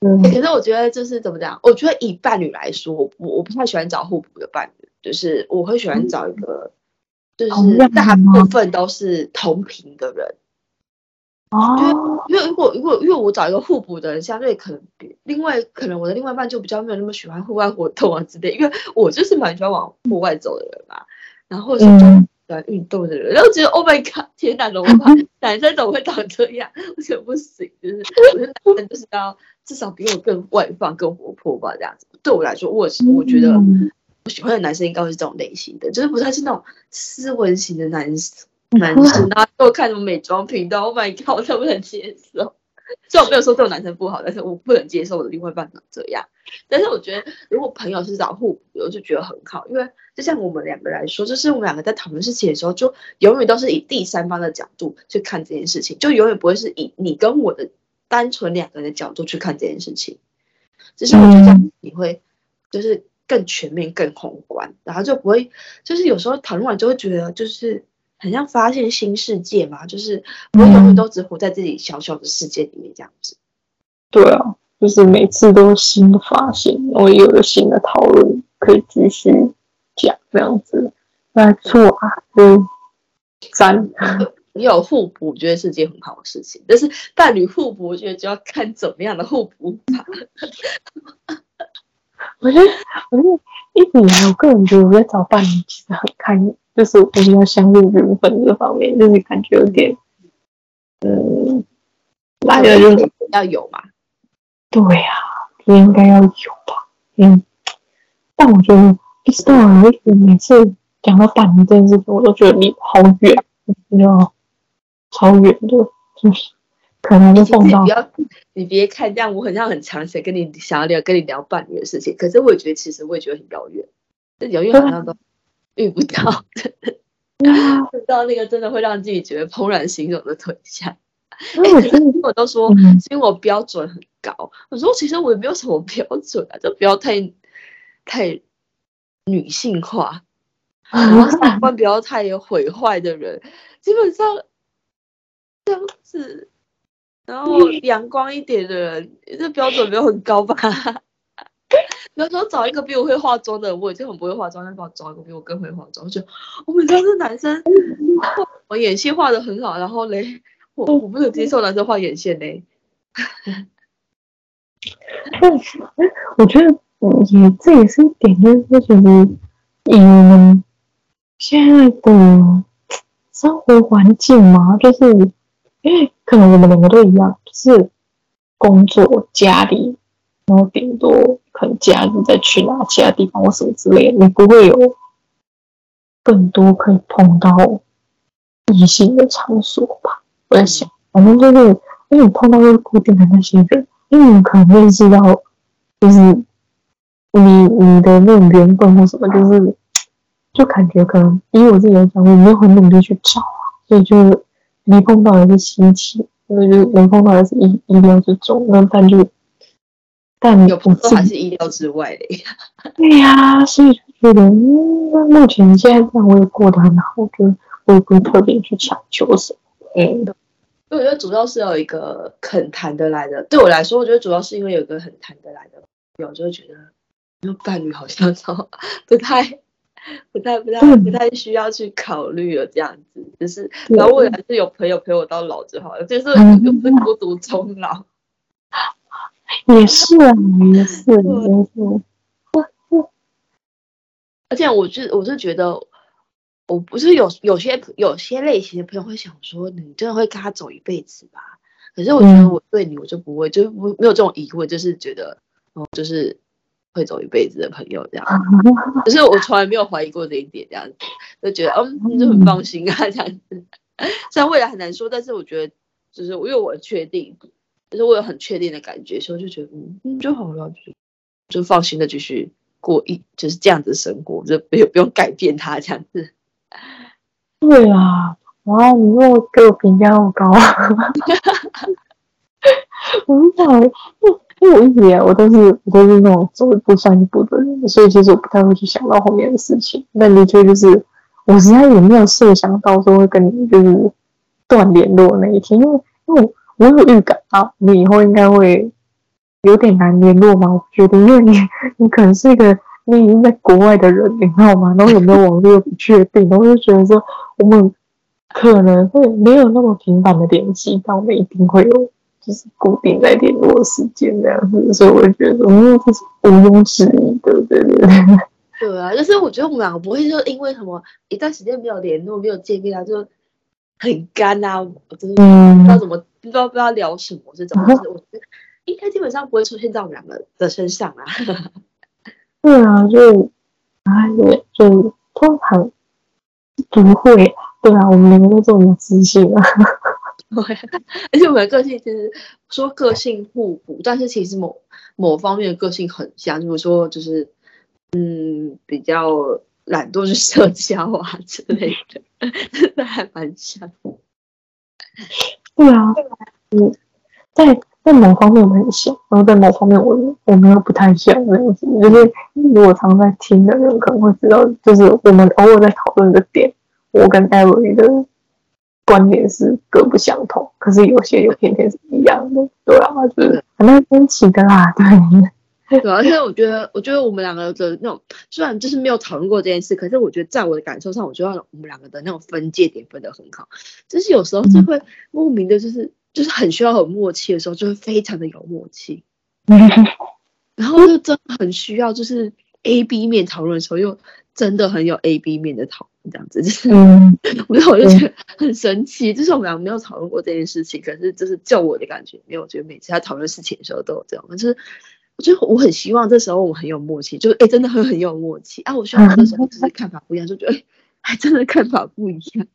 可是我觉得就是怎么讲？我觉得以伴侣来说，我我不太喜欢找互补的伴侣，就是我会喜欢找一个。就是大部分都是同频的人，哦，因为因为如果如果因为我找一个互补的人，相对可能比另外可能我的另外一半就比较没有那么喜欢户外活动啊之类，因为我就是蛮喜欢往户外走的人嘛，然后是就喜欢运动的人，[laughs] 然后觉得 Oh my God，天哪，怎么办？[laughs] 男生怎么会长这样？[laughs] 我觉得不行，就是我觉得男生就是要至少比我更外放、更活泼吧，这样子。对我来说，我是我觉得。我喜欢的男生应该会是这种类型的，就是不太是那种斯文型的男生，男生然后给我看什么美妆频道，Oh my God，我真不能接受。[laughs] 虽然我没有说这种男生不好，但是我不能接受我的另外一半长这样。但是我觉得，如果朋友是找互补，我就觉得很好，因为就像我们两个来说，就是我们两个在讨论事情的时候，就永远都是以第三方的角度去看这件事情，就永远不会是以你跟我的单纯两个人的角度去看这件事情。就是我觉得这样你会就是。更全面、更宏观，然后就不会，就是有时候讨论完就会觉得，就是很像发现新世界嘛，就是不会永远都只活在自己小小的世界里面这样子。对啊，就是每次都有新的发现，然后也有了新的讨论可以继续讲这样子。没错啊，嗯，三。你有互补，我觉得是件很好的事情。但是伴侣互补，我觉得就要看怎么样的互补法。[laughs] 我觉得，我觉得一直以来，我个人觉得我在找伴侣其实很看，就是我比较相信缘分这方面，就是感觉有点，嗯，来了就要有嘛。对呀、啊，应该要有吧。嗯，但我觉得不知道啊，为什么每次讲到伴侣这件事情，我都觉得你好远，你知道超远的，就是可能就碰到。你不要，[laughs] 你别看这样，我很像很强势跟你想要聊跟你聊伴侣的事情，可是我也觉得其实我也觉得很遥远，这遥远好像都 [laughs] 遇不到，[laughs] 遇到那个真的会让自己觉得怦然心动的对象。哎、欸，我都说是因为我标准很高。我说其实我也没有什么标准啊，就不要太太女性化，然后三观不要太有毁坏的人，基本上这样子，然后阳光一点的人，这标准没有很高吧？[laughs] 比如说找一个比我会化妆的，我已经很不会化妆，但帮我找一个比我更会化妆，我觉得我们家这男生，我眼线画得很好，然后嘞。我我不能接受男生画眼线嘞。但是，我觉得也这也是一点，就是觉得以我们现在的生活环境嘛，就是可能我们两个都一样，就是工作、家里，然后顶多可能假日再去哪其他地方或什么之类的，你不会有更多可以碰到异性的场所吧。我在想，反正就是因为你碰到就是固定的那些人，因为你可能认识到，就是你你的那种缘分或什么，就是就感觉可能以我自己来讲，我没有很努力去找啊，所以就没碰到也是稀奇，所以就没碰到也是意意料之中。那但就但有碰到还是意料之外的呀。对呀，所以就觉得嗯，那目前现在这样我也过得很好，就我也不会特别去强求什么。嗯，因为我觉得主要是有一个肯谈得来的。对我来说，我觉得主要是因为有一个很谈得来的朋友，就会觉得有伴侣好像说 [laughs] 不太、[laughs] 不太、不太、不太需要去考虑了。这样子，就是然后未来是有朋友陪我到老就好了，就是又不是孤独终老。[laughs] 也是啊，也是，也是。而且我是，我是觉得。我不是有有些有些类型的朋友会想说，你真的会跟他走一辈子吧？可是我觉得我对你我就不会，就不没有这种疑问，就是觉得哦，就是会走一辈子的朋友这样。[laughs] 可是我从来没有怀疑过这一点，这样子就觉得嗯，就很放心啊这样子。虽然未来很难说，但是我觉得就是因为我确定，就是我有很确定的感觉，所以我就觉得嗯嗯就好了，就就放心的继续过一就是这样子生活，就不用不用改变他这样子。对啊，哇，你又给我评价那么高，我不知道，因为我一直以来我都是我都是那种走一步算一步的人，所以其实我不太会去想到后面的事情。那的确就是我实在也没有设想到说会跟你就是断联络那一天，因为因为我有预感啊，你以后应该会有点难联络嘛。我觉得，因为你你可能是一个。你已经在国外的人，你知道吗？然后有没有网络又不确定，然后就觉得说我们可能会没有那么频繁的联系，但我们一定会有就是固定在联络时间这样子，所以我就觉得嗯，这是毋庸置疑的，对对对？[laughs] 对啊，就是我觉得我们两个不会就因为什么一段时间没有联络、没有见面啊，就很干啊，就是不知道怎么、嗯、不知道不知道聊什么这种，[laughs] 就是我觉得应该基本上不会出现在我们两个的身上啊。[laughs] 对啊，就哎，就通常不会。对啊，我们两个都这么自信啊。对，[laughs] 而且我们的个性其实说个性互补，但是其实某某方面的个性很像。如果说就是嗯，比较懒惰去社交啊 [laughs] 之类的，真的还蛮像。对啊，嗯，在。在某方面我很像，然后在某方面我我们又不太像这样子。就是如果常在听的人可能会知道，就是我们偶尔在讨论的点，我跟艾薇的观点是各不相同，可是有些又偏偏是一样的。对啊，就是很难分歧的啦。对，对，而且我觉得，我觉得我们两个的那种，虽然就是没有讨论过这件事，可是我觉得在我的感受上，我觉得我们两个的那种分界点分得很好。就是有时候就会莫名的，就是。就是很需要有默契的时候，就会非常的有默契。[laughs] 然后就真的很需要，就是 A B 面讨论的时候，又真的很有 A B 面的讨论，这样子就是，[laughs] 我我就觉得很神奇。就是我们俩没有讨论过这件事情，可是就是就我的感觉，没有觉得每次他讨论事情的时候都有这样，就是我就我很希望这时候我很有默契，就哎、欸，真的会很有默契啊！我希望这时候只是看法不一样，就觉得哎，还真的看法不一样。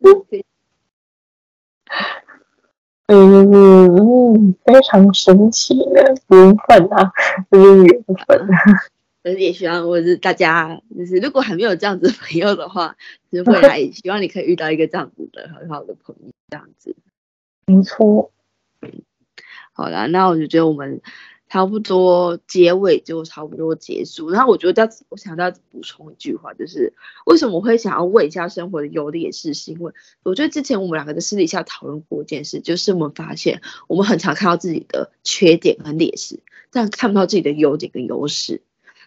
对，嗯，嗯，非常神奇的缘分啊，就是缘分。但是也希望我是大家，就是如果还没有这样子的朋友的话，就是未来 [laughs] 希望你可以遇到一个这样子的很好的朋友，这样子。没错。好了，那我就觉得我们差不多结尾就差不多结束。然后我觉得要，我想要补充一句话，就是为什么我会想要问一下生活的优劣势，是因为我觉得之前我们两个在私底下讨论过一件事，就是我们发现我们很常看到自己的缺点和劣势，但看不到自己的优点跟优势。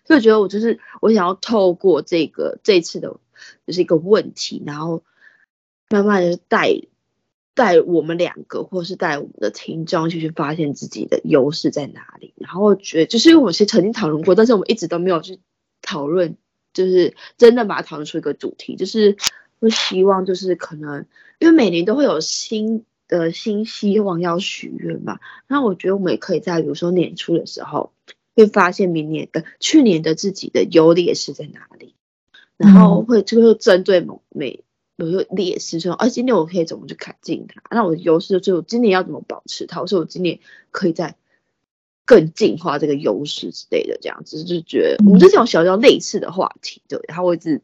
所以觉得我就是我想要透过这个这次的，就是一个问题，然后慢慢的带。带我们两个，或是带我们的听众去去发现自己的优势在哪里。然后我觉得，就是因为我们是曾经讨论过，但是我们一直都没有去讨论，就是真的把它讨论出一个主题。就是我希望，就是可能因为每年都会有新的新希望要许愿嘛。那我觉得我们也可以在比如说年初的时候，会发现明年的去年的自己的优劣势在哪里，然后会就会针对某每。有个劣势说，啊，今年我可以怎么去改进它？那我的优势就是我今年要怎么保持它？我说我今年可以在更进化这个优势之类的，这样子就觉得我们之前有小小类似的话题，对，然后我一直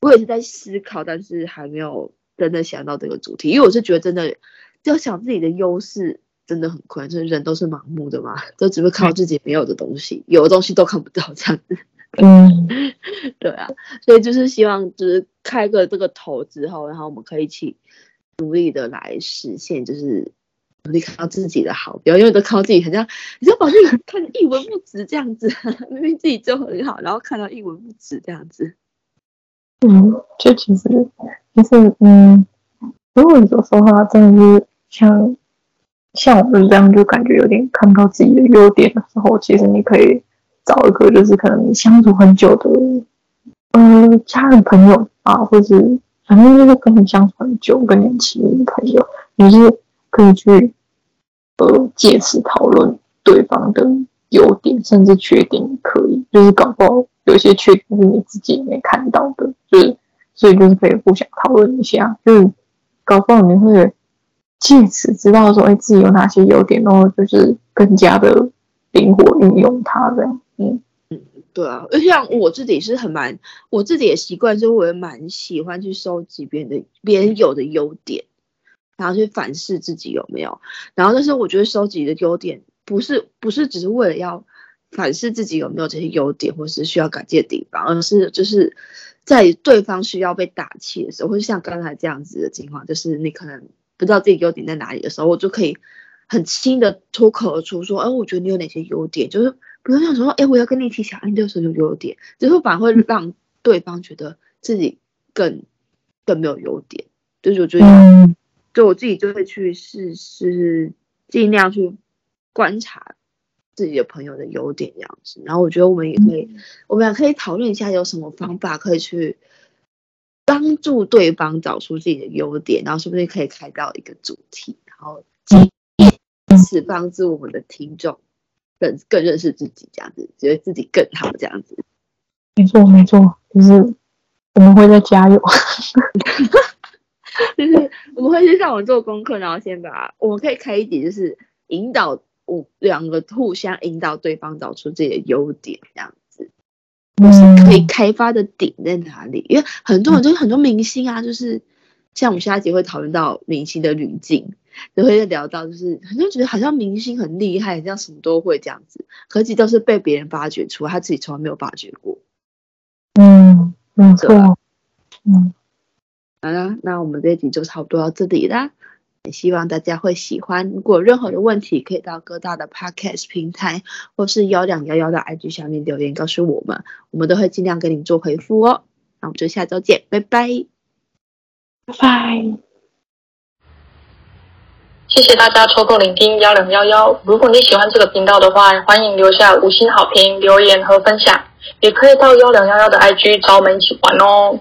我也是在思考，但是还没有真的想到这个主题，因为我是觉得真的要想自己的优势真的很困难，就是人都是盲目的嘛，都只会靠自己没有的东西，有的东西都看不到这样子。嗯，[laughs] 对啊，所以就是希望，就是开个这个头之后，然后我们可以一起努力的来实现，就是努力看到自己的好，不要因为都靠自己很像，你就把自己看一文不值这样子，[laughs] 明明自己就很好，然后看到一文不值这样子。嗯，就其实其实嗯，如果你说说话，真的是像像我们这样，就感觉有点看不到自己的优点的时候，其实你可以。找一个就是可能你相处很久的，呃，家人朋友啊，或是反正就是跟你相处很久、跟你亲密的朋友，你是可以去呃借此讨论对方的优点，甚至缺点也可以，就是搞不好有些缺点是你自己也没看到的，就是所以就是可以互相讨论一下，就是搞不好你会借此知道说，哎，自己有哪些优点，然后就是更加的灵活运用它这样。嗯嗯，对啊，而且像我自己是很蛮，我自己也习惯，就我也蛮喜欢去收集别人的别人有的优点，然后去反思自己有没有。然后，但是我觉得收集的优点不是不是只是为了要反思自己有没有这些优点，或是需要改进的地方，而是就是在对方需要被打气的时候，或是像刚才这样子的情况，就是你可能不知道自己优点在哪里的时候，我就可以很轻的脱口而出说，哎，我觉得你有哪些优点，就是。不用想说，哎，我要跟你一起想，你这个时候有优点，之后反而会让对方觉得自己更更没有优点。就是我觉得，就我自己就会去试试，尽量去观察自己的朋友的优点这样子。然后我觉得我们也可以，我们俩可以讨论一下有什么方法可以去帮助对方找出自己的优点，然后是不是可以开到一个主题，然后以此帮助我们的听众。更更认识自己，这样子觉得自己更好，这样子。没错，没错，就是我们会再加油。[laughs] 就是我们会去上网做功课，然后先把我们可以开一集，就是引导我两个互相引导对方找出自己的优点，这样是可以开发的点在哪里？因为很多人就是很多明星啊，就是像我们下一集会讨论到明星的滤镜。就会聊到，就是很多人觉得好像明星很厉害，这样什么都会这样子，可是都是被别人发掘出来，他自己从来没有发掘过。嗯，没错。嗯，好了，那我们这一集就差不多到这里啦。也希望大家会喜欢。如果有任何的问题，可以到各大的 podcast 平台或是幺两幺幺的 IG 下面留言告诉我们，我们都会尽量给你做回复哦。那我们就下周见，拜拜，拜拜。谢谢大家抽空聆听幺两幺幺。如果你喜欢这个频道的话，欢迎留下五星好评、留言和分享，也可以到幺两幺幺的 IG 找我们一起玩哦。